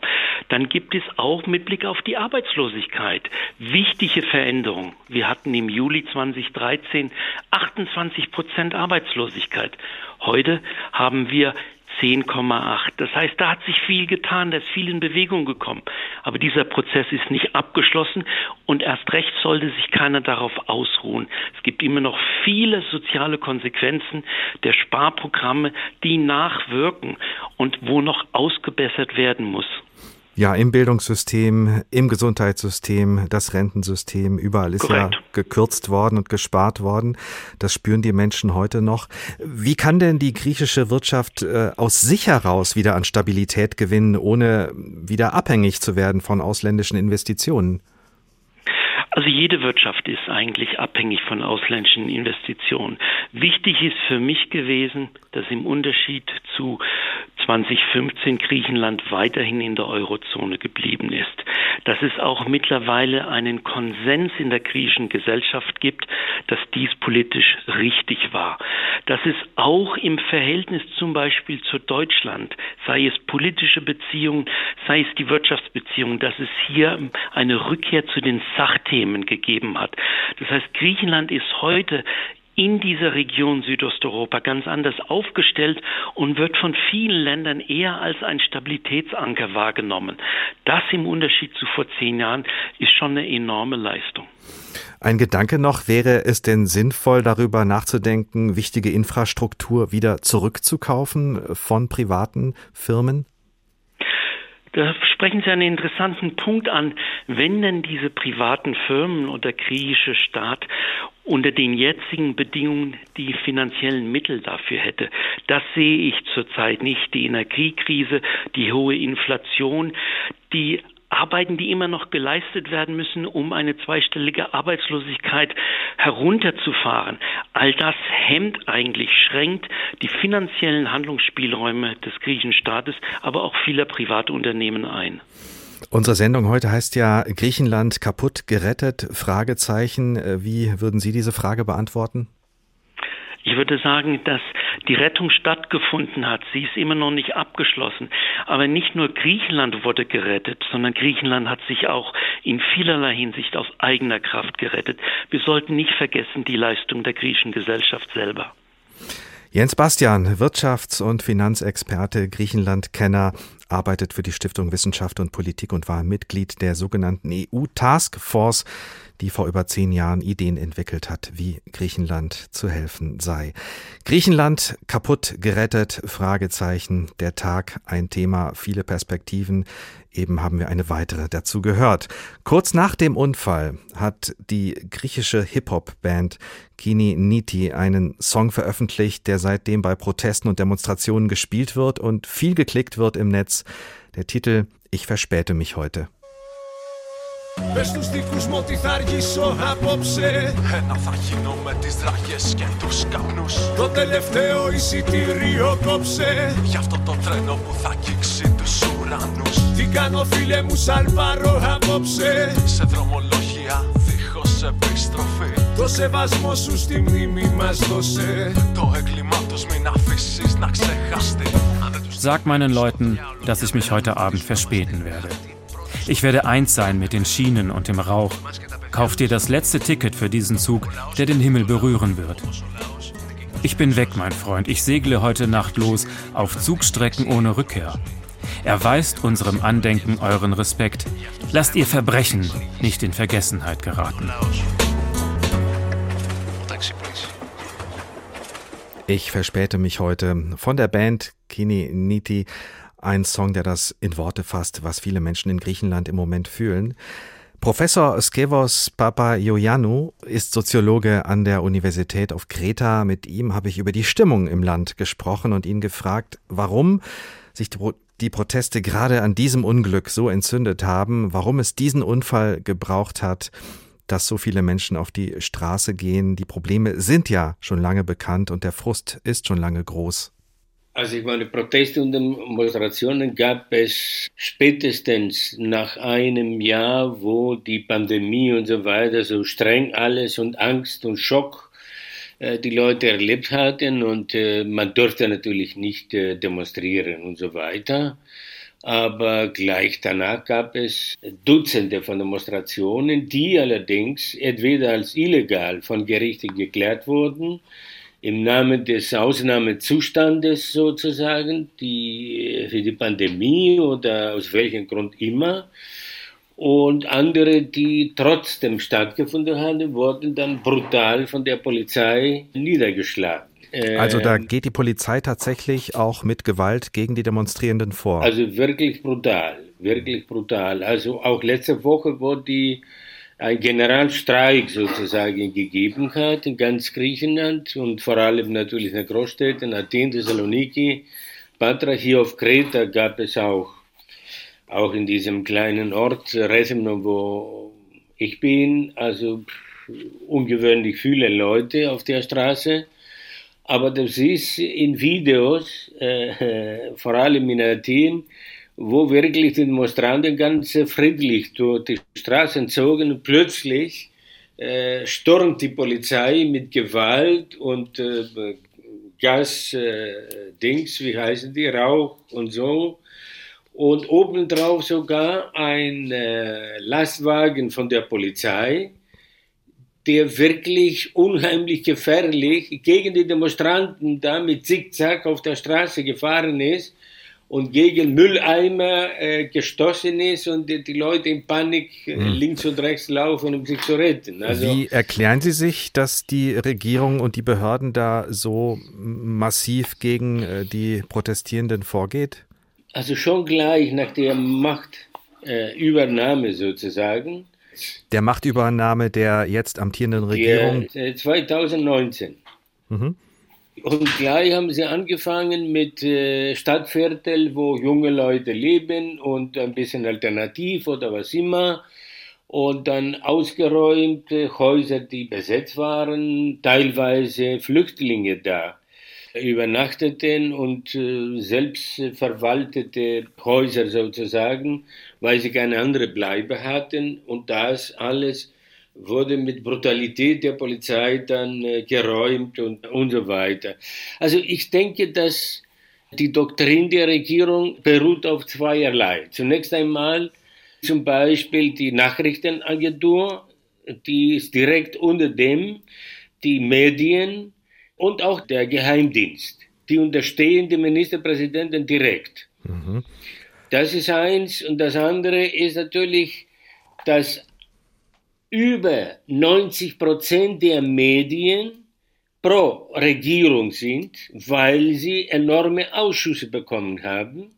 Dann gibt es auch mit Blick auf die Arbeitslosigkeit wichtige Veränderungen. Wir hatten im Juli 2013 28 Prozent Arbeitslosigkeit. Heute haben wir 10,8. Das heißt, da hat sich viel getan, da ist viel in Bewegung gekommen. Aber dieser Prozess ist nicht abgeschlossen und erst recht sollte sich keiner darauf ausruhen. Es gibt immer noch viele soziale Konsequenzen der Sparprogramme, die nachwirken und wo noch ausgebessert werden muss. Ja, im Bildungssystem, im Gesundheitssystem, das Rentensystem, überall ist Korrekt. ja gekürzt worden und gespart worden. Das spüren die Menschen heute noch. Wie kann denn die griechische Wirtschaft äh, aus sich heraus wieder an Stabilität gewinnen, ohne wieder abhängig zu werden von ausländischen Investitionen? Also jede Wirtschaft ist eigentlich abhängig von ausländischen Investitionen. Wichtig ist für mich gewesen, dass im Unterschied zu 2015 Griechenland weiterhin in der Eurozone geblieben ist. Dass es auch mittlerweile einen Konsens in der griechischen Gesellschaft gibt, dass dies politisch richtig war. Dass es auch im Verhältnis zum Beispiel zu Deutschland, sei es politische Beziehungen, sei es die Wirtschaftsbeziehungen, dass es hier eine Rückkehr zu den Sachthemen gegeben hat. Das heißt, Griechenland ist heute in dieser Region Südosteuropa ganz anders aufgestellt und wird von vielen Ländern eher als ein Stabilitätsanker wahrgenommen. Das im Unterschied zu vor zehn Jahren ist schon eine enorme Leistung. Ein Gedanke noch, wäre es denn sinnvoll, darüber nachzudenken, wichtige Infrastruktur wieder zurückzukaufen von privaten Firmen? Da sprechen Sie einen interessanten Punkt an. Wenn denn diese privaten Firmen oder griechische Staat unter den jetzigen Bedingungen die finanziellen Mittel dafür hätte. Das sehe ich zurzeit nicht. Die Energiekrise, die hohe Inflation, die Arbeiten, die immer noch geleistet werden müssen, um eine zweistellige Arbeitslosigkeit herunterzufahren. All das hemmt eigentlich, schränkt die finanziellen Handlungsspielräume des griechischen Staates, aber auch vieler Privatunternehmen ein. Unsere Sendung heute heißt ja Griechenland kaputt gerettet? Fragezeichen. Wie würden Sie diese Frage beantworten? Ich würde sagen, dass die Rettung stattgefunden hat. Sie ist immer noch nicht abgeschlossen. Aber nicht nur Griechenland wurde gerettet, sondern Griechenland hat sich auch in vielerlei Hinsicht aus eigener Kraft gerettet. Wir sollten nicht vergessen die Leistung der griechischen Gesellschaft selber. Jens Bastian, Wirtschafts- und Finanzexperte, Griechenland-Kenner, arbeitet für die Stiftung Wissenschaft und Politik und war Mitglied der sogenannten EU-Taskforce die vor über zehn Jahren Ideen entwickelt hat, wie Griechenland zu helfen sei. Griechenland kaputt gerettet? Fragezeichen. Der Tag ein Thema, viele Perspektiven. Eben haben wir eine weitere dazu gehört. Kurz nach dem Unfall hat die griechische Hip-Hop-Band Kini Niti einen Song veröffentlicht, der seitdem bei Protesten und Demonstrationen gespielt wird und viel geklickt wird im Netz. Der Titel Ich verspäte mich heute. Πες στους δικούς μου ότι θα αργήσω απόψε. Ένα θα γίνω με τις δραγές και τους καπνούς. Το τελευταίο εισιτήριο κόψε. Γι' αυτό το τρένο που θα αγγίξει τους ουρανούς. Τι κάνω φίλε μου σαλπαρώ απόψε. Σε δρομολόγια δίχως επιστροφή. Το σεβασμό σου στη μνήμη μας δώσε. Το έγκλημά τους μην αφήσεις να ξεχαστεί. Sag meinen Leuten, dass ich mich heute Abend verspäten werde. Ich werde eins sein mit den Schienen und dem Rauch. Kauf dir das letzte Ticket für diesen Zug, der den Himmel berühren wird. Ich bin weg, mein Freund. Ich segle heute Nacht los auf Zugstrecken ohne Rückkehr. Erweist unserem Andenken euren Respekt. Lasst ihr Verbrechen nicht in Vergessenheit geraten. Ich verspäte mich heute von der Band Kini Niti ein Song, der das in Worte fasst, was viele Menschen in Griechenland im Moment fühlen. Professor Skevos Papaioannou ist Soziologe an der Universität auf Kreta. Mit ihm habe ich über die Stimmung im Land gesprochen und ihn gefragt, warum sich die Proteste gerade an diesem Unglück so entzündet haben, warum es diesen Unfall gebraucht hat, dass so viele Menschen auf die Straße gehen. Die Probleme sind ja schon lange bekannt und der Frust ist schon lange groß. Also ich meine, Proteste und Demonstrationen gab es spätestens nach einem Jahr, wo die Pandemie und so weiter so streng alles und Angst und Schock äh, die Leute erlebt hatten und äh, man durfte natürlich nicht äh, demonstrieren und so weiter. Aber gleich danach gab es Dutzende von Demonstrationen, die allerdings entweder als illegal von Gerichten geklärt wurden, im Namen des Ausnahmezustandes sozusagen, die, für die Pandemie oder aus welchem Grund immer. Und andere, die trotzdem stattgefunden haben, wurden dann brutal von der Polizei niedergeschlagen. Also da geht die Polizei tatsächlich auch mit Gewalt gegen die Demonstrierenden vor. Also wirklich brutal, wirklich brutal. Also auch letzte Woche wurde die ein Generalstreik sozusagen gegeben hat in ganz Griechenland und vor allem natürlich in den Großstädten Athen, Thessaloniki, Patra. Hier auf Kreta gab es auch, auch in diesem kleinen Ort Resmno, wo ich bin, also ungewöhnlich viele Leute auf der Straße. Aber das ist in Videos, äh, *laughs* vor allem in Athen, wo wirklich die Demonstranten ganz friedlich durch die Straßen zogen plötzlich äh, stürmt die Polizei mit Gewalt und äh, Gas, äh, wie heißen die, Rauch und so. Und obendrauf sogar ein äh, Lastwagen von der Polizei, der wirklich unheimlich gefährlich gegen die Demonstranten da mit Zickzack auf der Straße gefahren ist und gegen Mülleimer äh, gestoßen ist und die, die Leute in Panik äh, hm. links und rechts laufen, um sich zu retten. Also, Wie erklären Sie sich, dass die Regierung und die Behörden da so massiv gegen äh, die Protestierenden vorgeht? Also schon gleich nach der Machtübernahme sozusagen. Der Machtübernahme der jetzt amtierenden Regierung? Der, 2019. Mhm. Und gleich haben sie angefangen mit äh, Stadtviertel, wo junge Leute leben und ein bisschen alternativ oder was immer. Und dann ausgeräumte Häuser, die besetzt waren, teilweise Flüchtlinge da übernachteten und äh, selbst verwaltete Häuser sozusagen, weil sie keine andere Bleibe hatten. Und das alles wurde mit Brutalität der Polizei dann äh, geräumt und, und so weiter. Also ich denke, dass die Doktrin der Regierung beruht auf zweierlei. Zunächst einmal zum Beispiel die Nachrichtenagentur, die ist direkt unter dem, die Medien und auch der Geheimdienst. Die unterstehen dem Ministerpräsidenten direkt. Mhm. Das ist eins. Und das andere ist natürlich, dass über 90 Prozent der Medien pro Regierung sind, weil sie enorme Ausschüsse bekommen haben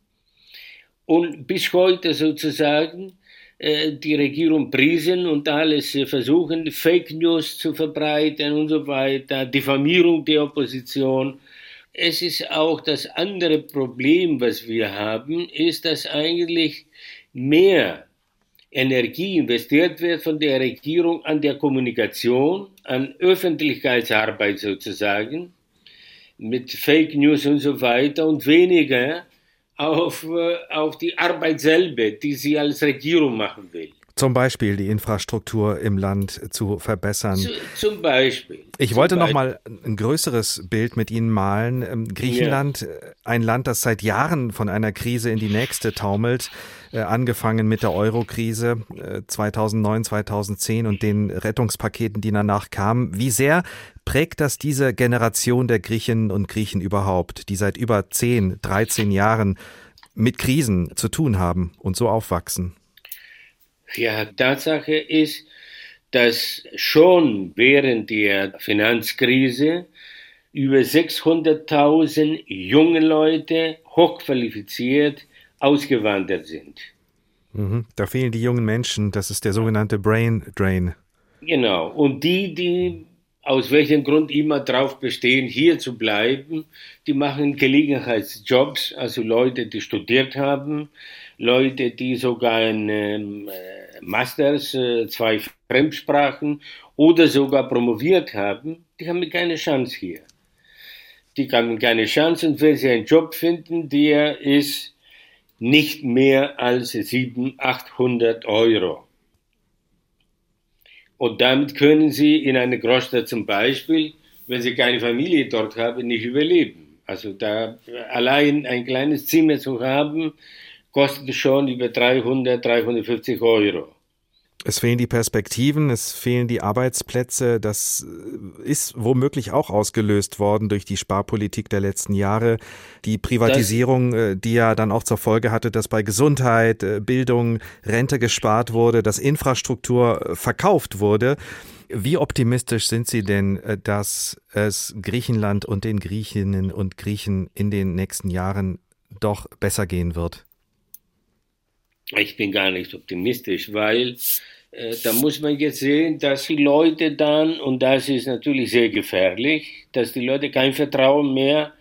und bis heute sozusagen äh, die Regierung priesen und alles versuchen, Fake News zu verbreiten und so weiter, Diffamierung der Opposition. Es ist auch das andere Problem, was wir haben, ist, dass eigentlich mehr Energie investiert wird von der Regierung an der Kommunikation, an Öffentlichkeitsarbeit sozusagen, mit Fake News und so weiter und weniger auf, äh, auf die Arbeit selber, die sie als Regierung machen will. Zum Beispiel die Infrastruktur im Land zu verbessern. Zu, zum Beispiel. Ich wollte noch mal ein größeres Bild mit Ihnen malen. Ähm, Griechenland, ja. Äh, ein Land, das seit Jahren von einer Krise in die nächste taumelt, äh, angefangen mit der Euro-Krise 2009, 2010 und den Rettungspaketen, die danach kamen. Wie sehr prägt das diese Generation der Griechinnen und Griechen überhaupt, die seit über 10, 13 Jahren mit Krisen zu tun haben und so aufwachsen? Ja, Tatsache ist, dass schon während der Finanzkrise über 600.000 junge Leute, hochqualifiziert, ausgewandert sind. Mhm, da fehlen die jungen Menschen, das ist der sogenannte Brain Drain. Genau, und die, die aus welchem Grund immer darauf bestehen, hier zu bleiben, die machen Gelegenheitsjobs, also Leute, die studiert haben, Leute, die sogar ein ähm, Masters, äh, zwei Fremdsprachen oder sogar promoviert haben, die haben keine Chance hier. Die haben keine Chance und wenn sie einen Job finden, der ist nicht mehr als 700, 800 Euro. Und damit können sie in einer Großstadt zum Beispiel, wenn sie keine Familie dort haben, nicht überleben. Also da allein ein kleines Zimmer zu haben, kostet schon über 300, 350 Euro. Es fehlen die Perspektiven, es fehlen die Arbeitsplätze. Das ist womöglich auch ausgelöst worden durch die Sparpolitik der letzten Jahre. Die Privatisierung, das, äh, die ja dann auch zur Folge hatte, dass bei Gesundheit, äh, Bildung, Rente gespart wurde, dass Infrastruktur äh, verkauft wurde. Wie optimistisch sind Sie denn, dass es Griechenland und den Griechinnen und Griechen in den nächsten Jahren doch besser gehen wird? Ich bin gar nicht optimistisch, weil äh, da muss man jetzt sehen, dass die Leute dann, und das ist natürlich sehr gefährlich, dass die Leute kein Vertrauen mehr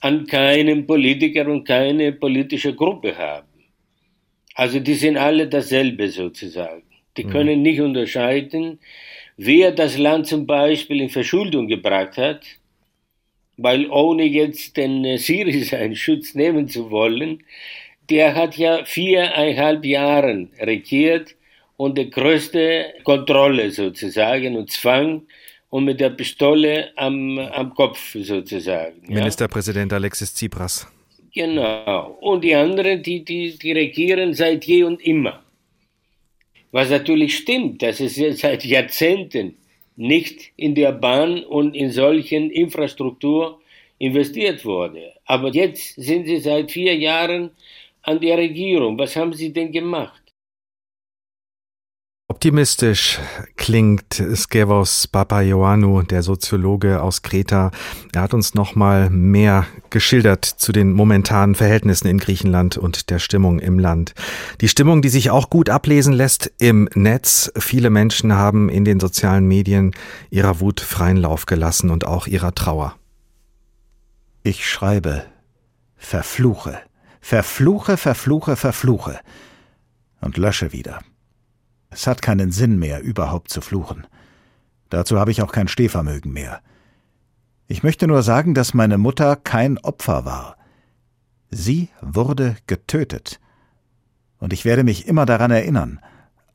an keinen Politiker und keine politische Gruppe haben. Also die sind alle dasselbe sozusagen. Die mhm. können nicht unterscheiden, wer das Land zum Beispiel in Verschuldung gebracht hat, weil ohne jetzt den äh, Syriza *laughs* in Schutz nehmen zu wollen, der hat ja viereinhalb Jahre regiert und die größte Kontrolle sozusagen und Zwang und mit der Pistole am, am Kopf sozusagen. Ministerpräsident ja. Alexis Tsipras. Genau. Und die anderen, die, die, die regieren seit je und immer. Was natürlich stimmt, dass es seit Jahrzehnten nicht in der Bahn und in solchen Infrastruktur investiert wurde. Aber jetzt sind Sie seit vier Jahren an der Regierung. Was haben Sie denn gemacht? Optimistisch klingt Skevos Papaioannou, der Soziologe aus Kreta. Er hat uns noch mal mehr geschildert zu den momentanen Verhältnissen in Griechenland und der Stimmung im Land. Die Stimmung, die sich auch gut ablesen lässt im Netz. Viele Menschen haben in den sozialen Medien ihrer Wut freien Lauf gelassen und auch ihrer Trauer. Ich schreibe, verfluche, verfluche, verfluche, verfluche und lösche wieder. Es hat keinen Sinn mehr, überhaupt zu fluchen. Dazu habe ich auch kein Stehvermögen mehr. Ich möchte nur sagen, dass meine Mutter kein Opfer war. Sie wurde getötet. Und ich werde mich immer daran erinnern,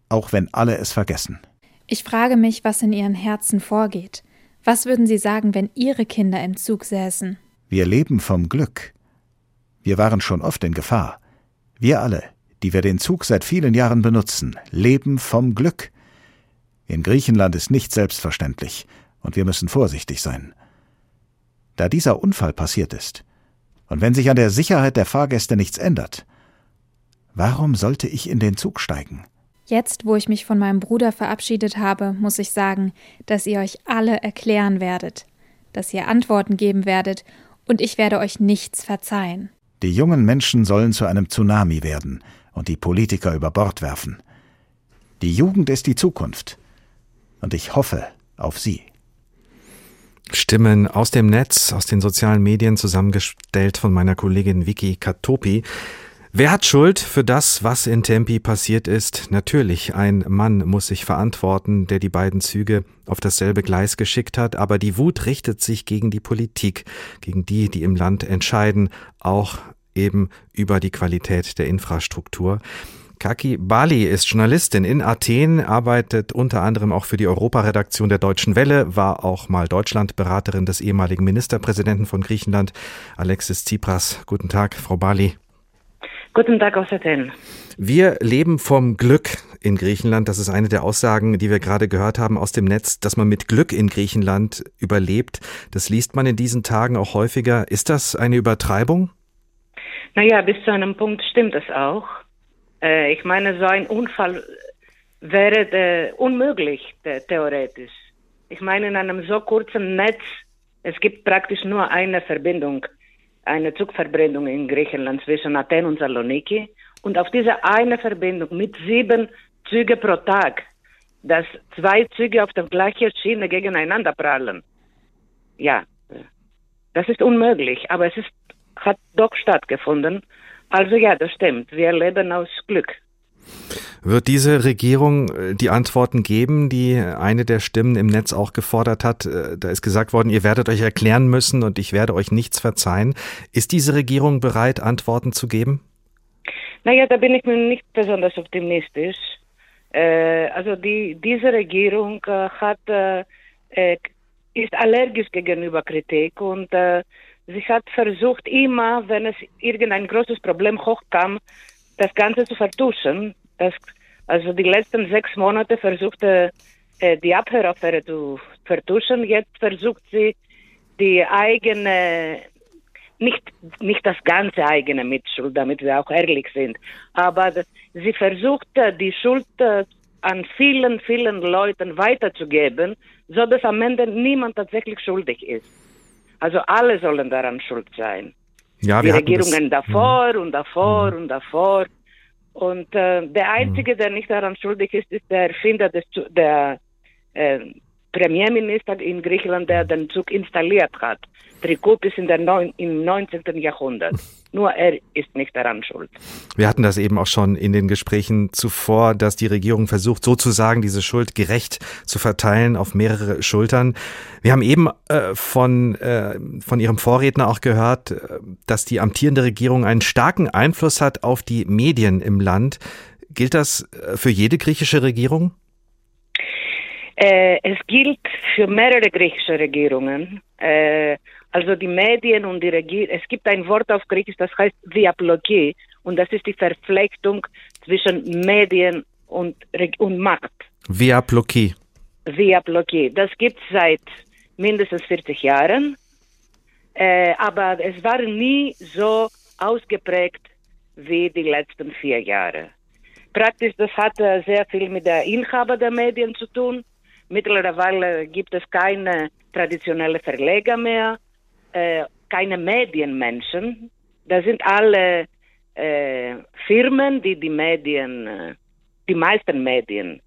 auch wenn alle es vergessen. Ich frage mich, was in Ihren Herzen vorgeht. Was würden Sie sagen, wenn Ihre Kinder im Zug säßen? Wir leben vom Glück. Wir waren schon oft in Gefahr. Wir alle, die wir den Zug seit vielen Jahren benutzen, leben vom Glück. In Griechenland ist nicht selbstverständlich, und wir müssen vorsichtig sein. Da dieser Unfall passiert ist, und wenn sich an der Sicherheit der Fahrgäste nichts ändert, warum sollte ich in den Zug steigen? Jetzt, wo ich mich von meinem Bruder verabschiedet habe, muss ich sagen, dass ihr euch alle erklären werdet, dass ihr Antworten geben werdet, und ich werde euch nichts verzeihen. Die jungen Menschen sollen zu einem Tsunami werden, und die Politiker über Bord werfen. Die Jugend ist die Zukunft. Und ich hoffe auf sie. Stimmen aus dem Netz, aus den sozialen Medien, zusammengestellt von meiner Kollegin Vicky Katopi. Wer hat Schuld für das, was in Tempi passiert ist? Natürlich, ein Mann muss sich verantworten, der die beiden Züge auf dasselbe Gleis geschickt hat, aber die Wut richtet sich gegen die Politik, gegen die, die im Land entscheiden, auch eben über die Qualität der Infrastruktur. Kaki Bali ist Journalistin in Athen, arbeitet unter anderem auch für die Europaredaktion der Deutschen Welle, war auch mal Deutschlandberaterin des ehemaligen Ministerpräsidenten von Griechenland, Alexis Tsipras. Guten Tag, Frau Bali. Guten Tag aus Athen. Wir leben vom Glück in Griechenland. Das ist eine der Aussagen, die wir gerade gehört haben aus dem Netz, dass man mit Glück in Griechenland überlebt. Das liest man in diesen Tagen auch häufiger. Ist das eine Übertreibung? Naja, bis zu einem Punkt stimmt es auch. Äh, ich meine, so ein Unfall wäre äh, unmöglich, theoretisch. Ich meine, in einem so kurzen Netz, es gibt praktisch nur eine Verbindung, eine Zugverbindung in Griechenland zwischen Athen und Saloniki. Und auf diese eine Verbindung mit sieben Züge pro Tag, dass zwei Züge auf der gleichen Schiene gegeneinander prallen. Ja, das ist unmöglich, aber es ist hat doch stattgefunden. Also ja, das stimmt. Wir leben aus Glück. Wird diese Regierung äh, die Antworten geben, die eine der Stimmen im Netz auch gefordert hat? Äh, da ist gesagt worden, ihr werdet euch erklären müssen und ich werde euch nichts verzeihen. Ist diese Regierung bereit, Antworten zu geben? Naja, da bin ich mir nicht besonders optimistisch. Äh, also die, diese Regierung hat, ist allergisch gegenüber Kritik und Sie hat versucht, immer, wenn es irgendein großes Problem hochkam, das Ganze zu vertuschen. Das, also die letzten sechs Monate versuchte äh, die Abhöraffäre zu vertuschen. Jetzt versucht sie die eigene, nicht, nicht das ganze eigene Mitschuld, damit wir auch ehrlich sind, aber sie versucht die Schuld äh, an vielen, vielen Leuten weiterzugeben, so dass am Ende niemand tatsächlich schuldig ist. Also alle sollen daran schuld sein. Ja, die Regierungen das, davor und davor mhm. und davor. Und äh, der Einzige, der nicht daran schuldig ist, ist der Erfinder des, der äh, Premierminister in Griechenland, der den Zug installiert hat. Trikotis in der Neun im 19. Jahrhundert. Nur er ist nicht daran schuld. Wir hatten das eben auch schon in den Gesprächen zuvor, dass die Regierung versucht, sozusagen diese Schuld gerecht zu verteilen auf mehrere Schultern. Wir haben eben äh, von, äh, von Ihrem Vorredner auch gehört, äh, dass die amtierende Regierung einen starken Einfluss hat auf die Medien im Land. Gilt das äh, für jede griechische Regierung? Äh, es gilt für mehrere griechische Regierungen. Äh, also die Medien und die Regierung. Es gibt ein Wort auf Griechisch, das heißt Diaplogie. Und das ist die Verflechtung zwischen Medien und, und Macht. Diaplogie. via Blockade. Das gibt es seit mindestens 40 Jahren, äh, aber es war nie so ausgeprägt wie die letzten vier Jahre. Praktisch, das hat äh, sehr viel mit der Inhaber der Medien zu tun. Mittlerweile gibt es keine traditionelle Verleger mehr, äh, keine Medienmenschen. Das sind alle äh, Firmen, die die Medien, äh, die meisten Medien,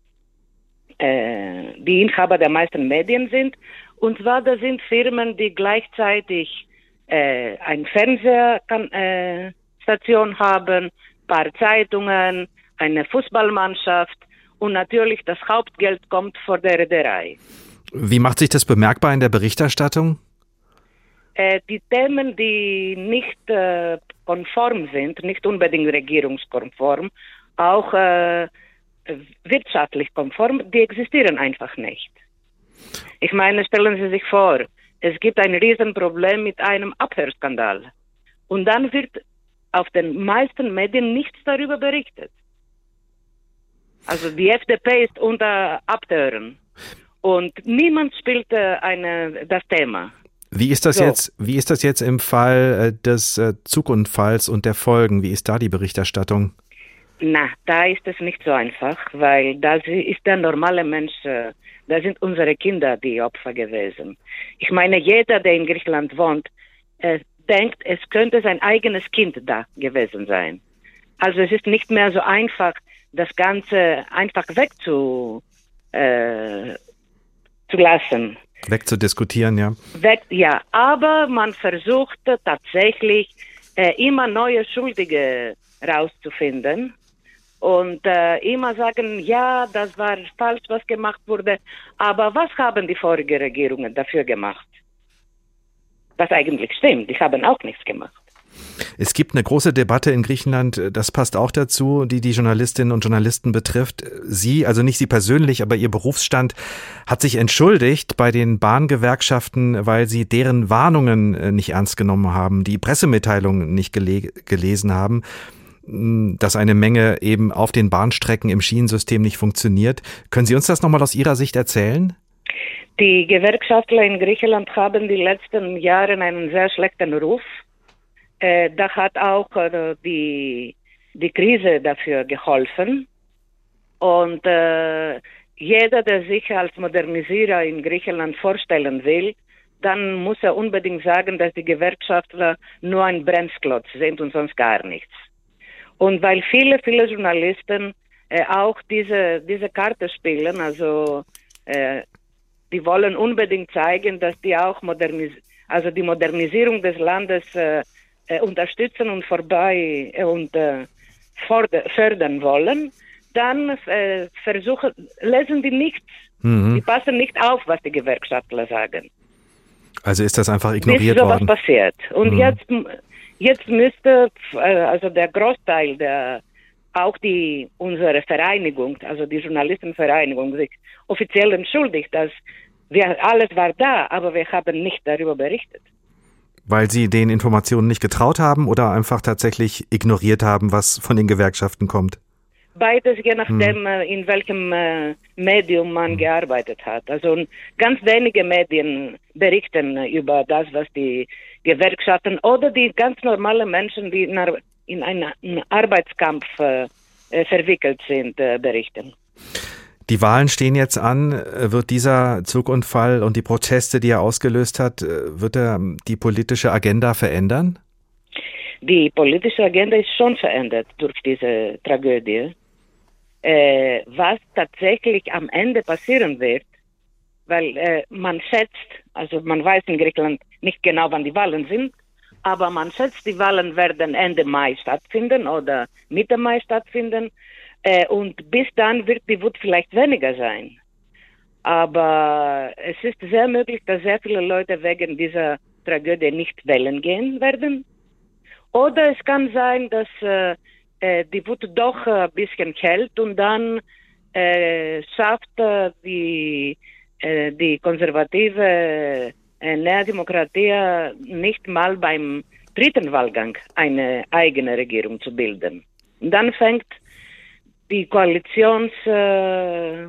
äh, die Inhaber der meisten Medien sind. Und zwar, das sind Firmen, die gleichzeitig äh, ein Fernsehstation haben, paar Zeitungen, eine Fußballmannschaft und natürlich das Hauptgeld kommt vor der Reederei. Wie macht sich das bemerkbar in der Berichterstattung? Äh, die Themen, die nicht äh, konform sind, nicht unbedingt regierungskonform, auch äh, wirtschaftlich konform, die existieren einfach nicht. Ich meine, stellen Sie sich vor, es gibt ein Riesenproblem mit einem Abhörskandal. Und dann wird auf den meisten Medien nichts darüber berichtet. Also die FDP ist unter Abhören. Und niemand spielt äh, eine, das Thema. Wie ist das so. jetzt? Wie ist das jetzt im Fall äh, des äh, Zugunfalls und der Folgen? Wie ist da die Berichterstattung? Na, da ist es nicht so einfach, weil das ist der normale Mensch. Da sind unsere Kinder die Opfer gewesen. Ich meine, jeder, der in Griechenland wohnt, denkt, es könnte sein eigenes Kind da gewesen sein. Also es ist nicht mehr so einfach, das Ganze einfach wegzu äh, zu lassen. Wegzudiskutieren, ja. Weg, ja, aber man versucht tatsächlich äh, immer neue Schuldige rauszufinden und äh, immer sagen, ja, das war falsch, was gemacht wurde. Aber was haben die vorigen Regierungen dafür gemacht? Was eigentlich stimmt, die haben auch nichts gemacht. Es gibt eine große Debatte in Griechenland, das passt auch dazu, die die Journalistinnen und Journalisten betrifft. Sie, also nicht Sie persönlich, aber Ihr Berufsstand hat sich entschuldigt bei den Bahngewerkschaften, weil sie deren Warnungen äh, nicht ernst genommen haben, die Pressemitteilungen nicht gele gelesen haben dass eine Menge eben auf den Bahnstrecken im Schienensystem nicht funktioniert. Können Sie uns das nochmal aus Ihrer Sicht erzählen? Die Gewerkschaftler in Griechenland haben die letzten Jahre einen sehr schlechten Ruf. Äh, da hat auch äh, die, die Krise dafür geholfen. Und äh, jeder, der sich als Modernisierer in Griechenland vorstellen will, dann muss er unbedingt sagen, dass die Gewerkschaftler nur ein Bremsklotz sind und sonst gar nichts. Und weil viele, viele Journalisten äh, auch diese, diese Karte spielen, also äh, die wollen unbedingt zeigen, dass die auch modernis also die Modernisierung des Landes äh, äh, unterstützen und vorbei äh, und äh, fördern wollen, dann äh, versuchen, lesen die nichts. Mhm. Die passen nicht auf, was die Gewerkschaftler sagen. Also ist das einfach ignoriert Bis sowas worden? passiert. Und mhm. jetzt, jetzt müsste äh, also der Großteil der auch die unsere Vereinigung, also die Journalistenvereinigung, sich offiziell entschuldigt, dass wir alles war da, aber wir haben nicht darüber berichtet. Weil Sie den Informationen nicht getraut haben oder einfach tatsächlich ignoriert haben, was von den Gewerkschaften kommt? Beides, je nachdem, hm. Äh, in welchem äh, Medium man hm. gearbeitet hat. Also ganz wenige Medien berichten über das, was die Gewerkschaften oder die ganz normalen Menschen, die in, einen Arbeitskampf äh, verwickelt sind, berichten. Die Wahlen stehen jetzt an. Wird dieser Zugunfall und die Proteste, die er ausgelöst hat, wird er die politische Agenda verändern? Die politische Agenda ist schon verändert durch diese Tragödie. Äh, was tatsächlich am Ende passieren wird, weil äh, man schätzt, also man weiß in Griechenland nicht genau, wann die Wahlen sind, aber man schätzt, die Wahlen werden Ende Mai stattfinden oder Mitte Mai stattfinden. Äh, und bis dann wird die Wut vielleicht weniger sein. Aber es ist sehr möglich, dass sehr viele Leute wegen dieser Tragödie nicht wählen gehen werden. Oder es kann sein, dass äh, äh die Wut doch ein bisschen hält und dann äh, schafft äh, die, äh, die konservative äh, Nea Demokratie nicht mal beim dritten Wahlgang eine eigene Regierung zu bilden. Und dann fängt die Koalitions... Äh,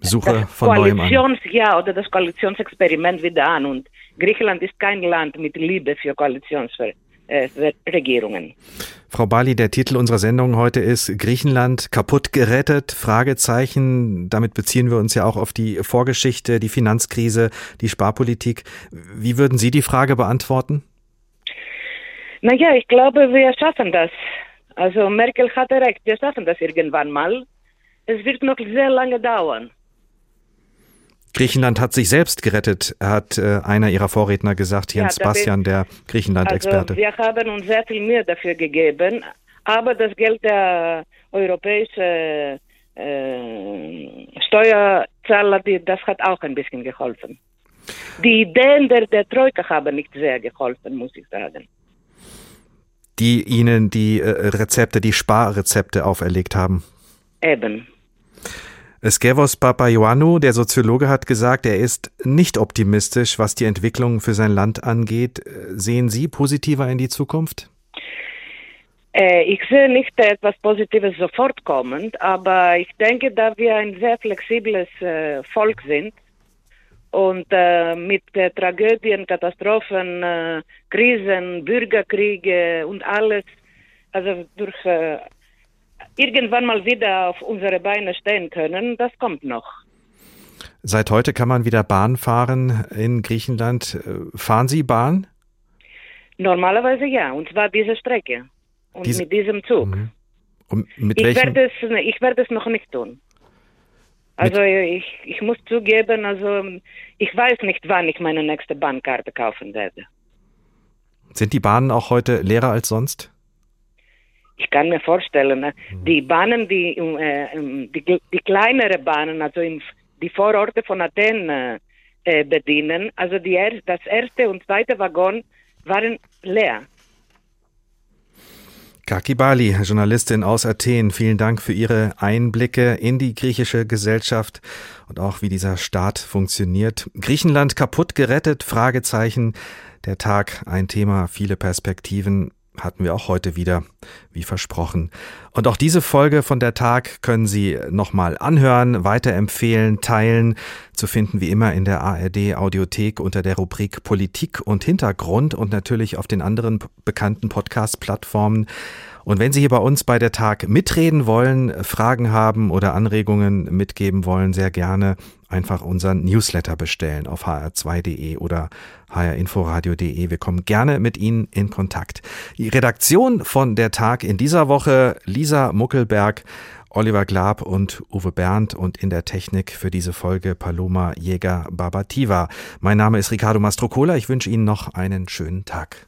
Suche von neuem an. Ja, oder das Koalitionsexperiment wieder an. Und Griechenland ist kein Land mit Liebe für Koalitionsregierungen. Äh, Frau Bali, der Titel unserer Sendung heute ist Griechenland kaputt gerettet? Fragezeichen. Damit beziehen wir uns ja auch auf die Vorgeschichte, die Finanzkrise, die Sparpolitik. Wie würden Sie die Frage beantworten? Naja, ich glaube, wir schaffen das. Also Merkel hatte recht, wir schaffen das irgendwann mal. Es wird noch sehr lange dauern. Griechenland hat sich selbst gerettet, hat äh, einer ihrer Vorredner gesagt, Jens ja, Bastian, der Griechenland-Experte. Also wir haben uns sehr viel Mühe dafür gegeben, aber das Geld der europäischen äh, Steuerzahler, die, das hat auch ein bisschen geholfen. Die Ideen der, der Troika haben nicht sehr geholfen, muss ich sagen. Die ihnen die äh, Rezepte, die Sparrezepte auferlegt haben. Eben. Skevos Papaioannou, der Soziologe, hat gesagt, er ist nicht optimistisch, was die Entwicklung für sein Land angeht. Sehen Sie positiver in die Zukunft? Äh, ich sehe nicht etwas Positives sofort kommend, aber ich denke, da wir ein sehr flexibles äh, Volk sind und äh, mit Tragödien, Katastrophen, Krisen, Bürgerkriege und alles, also durch irgendwann mal wieder auf unsere Beine stehen können, das kommt noch. Seit heute kann man wieder Bahn fahren in Griechenland. Äh, fahren Sie Bahn? Normalerweise ja, und zwar diese Strecke und diese, mit diesem Zug. Mhm. mit ich, werde es, ich werde es noch nicht tun. Also ich, ich muss zugeben, also ich weiß nicht, wann ich meine nächste Bahnkarte kaufen werde. Sind die Bahnen auch heute leerer als sonst? Ich kann mir vorstellen, ne, mhm. die Bahnen, die, äh, die, die kleinere Bahnen, also die Vororte von Athen äh, äh bedienen, also die, das erste und zweite Waggon waren leer. Kaki Bali, Journalistin aus Athen, vielen Dank für Ihre Einblicke in die griechische Gesellschaft und auch wie dieser Staat funktioniert. Griechenland kaputt gerettet? Fragezeichen. Der Tag ein Thema, viele Perspektiven hatten wir auch heute wieder, wie versprochen. Und auch diese Folge von der Tag können Sie nochmal anhören, weiterempfehlen, teilen, zu finden wie immer in der ARD Audiothek unter der Rubrik Politik und Hintergrund und natürlich auf den anderen bekannten Podcast-Plattformen. Und wenn Sie hier bei uns bei der Tag mitreden wollen, Fragen haben oder Anregungen mitgeben wollen, sehr gerne einfach unseren Newsletter bestellen auf hr2.de oder hrinforadio.de. Wir kommen gerne mit Ihnen in Kontakt. Die Redaktion von der Tag in dieser Woche Lisa Muckelberg, Oliver Glab und Uwe Berndt und in der Technik für diese Folge Paloma Jäger Babativa. Mein Name ist Ricardo Mastrocola. Ich wünsche Ihnen noch einen schönen Tag.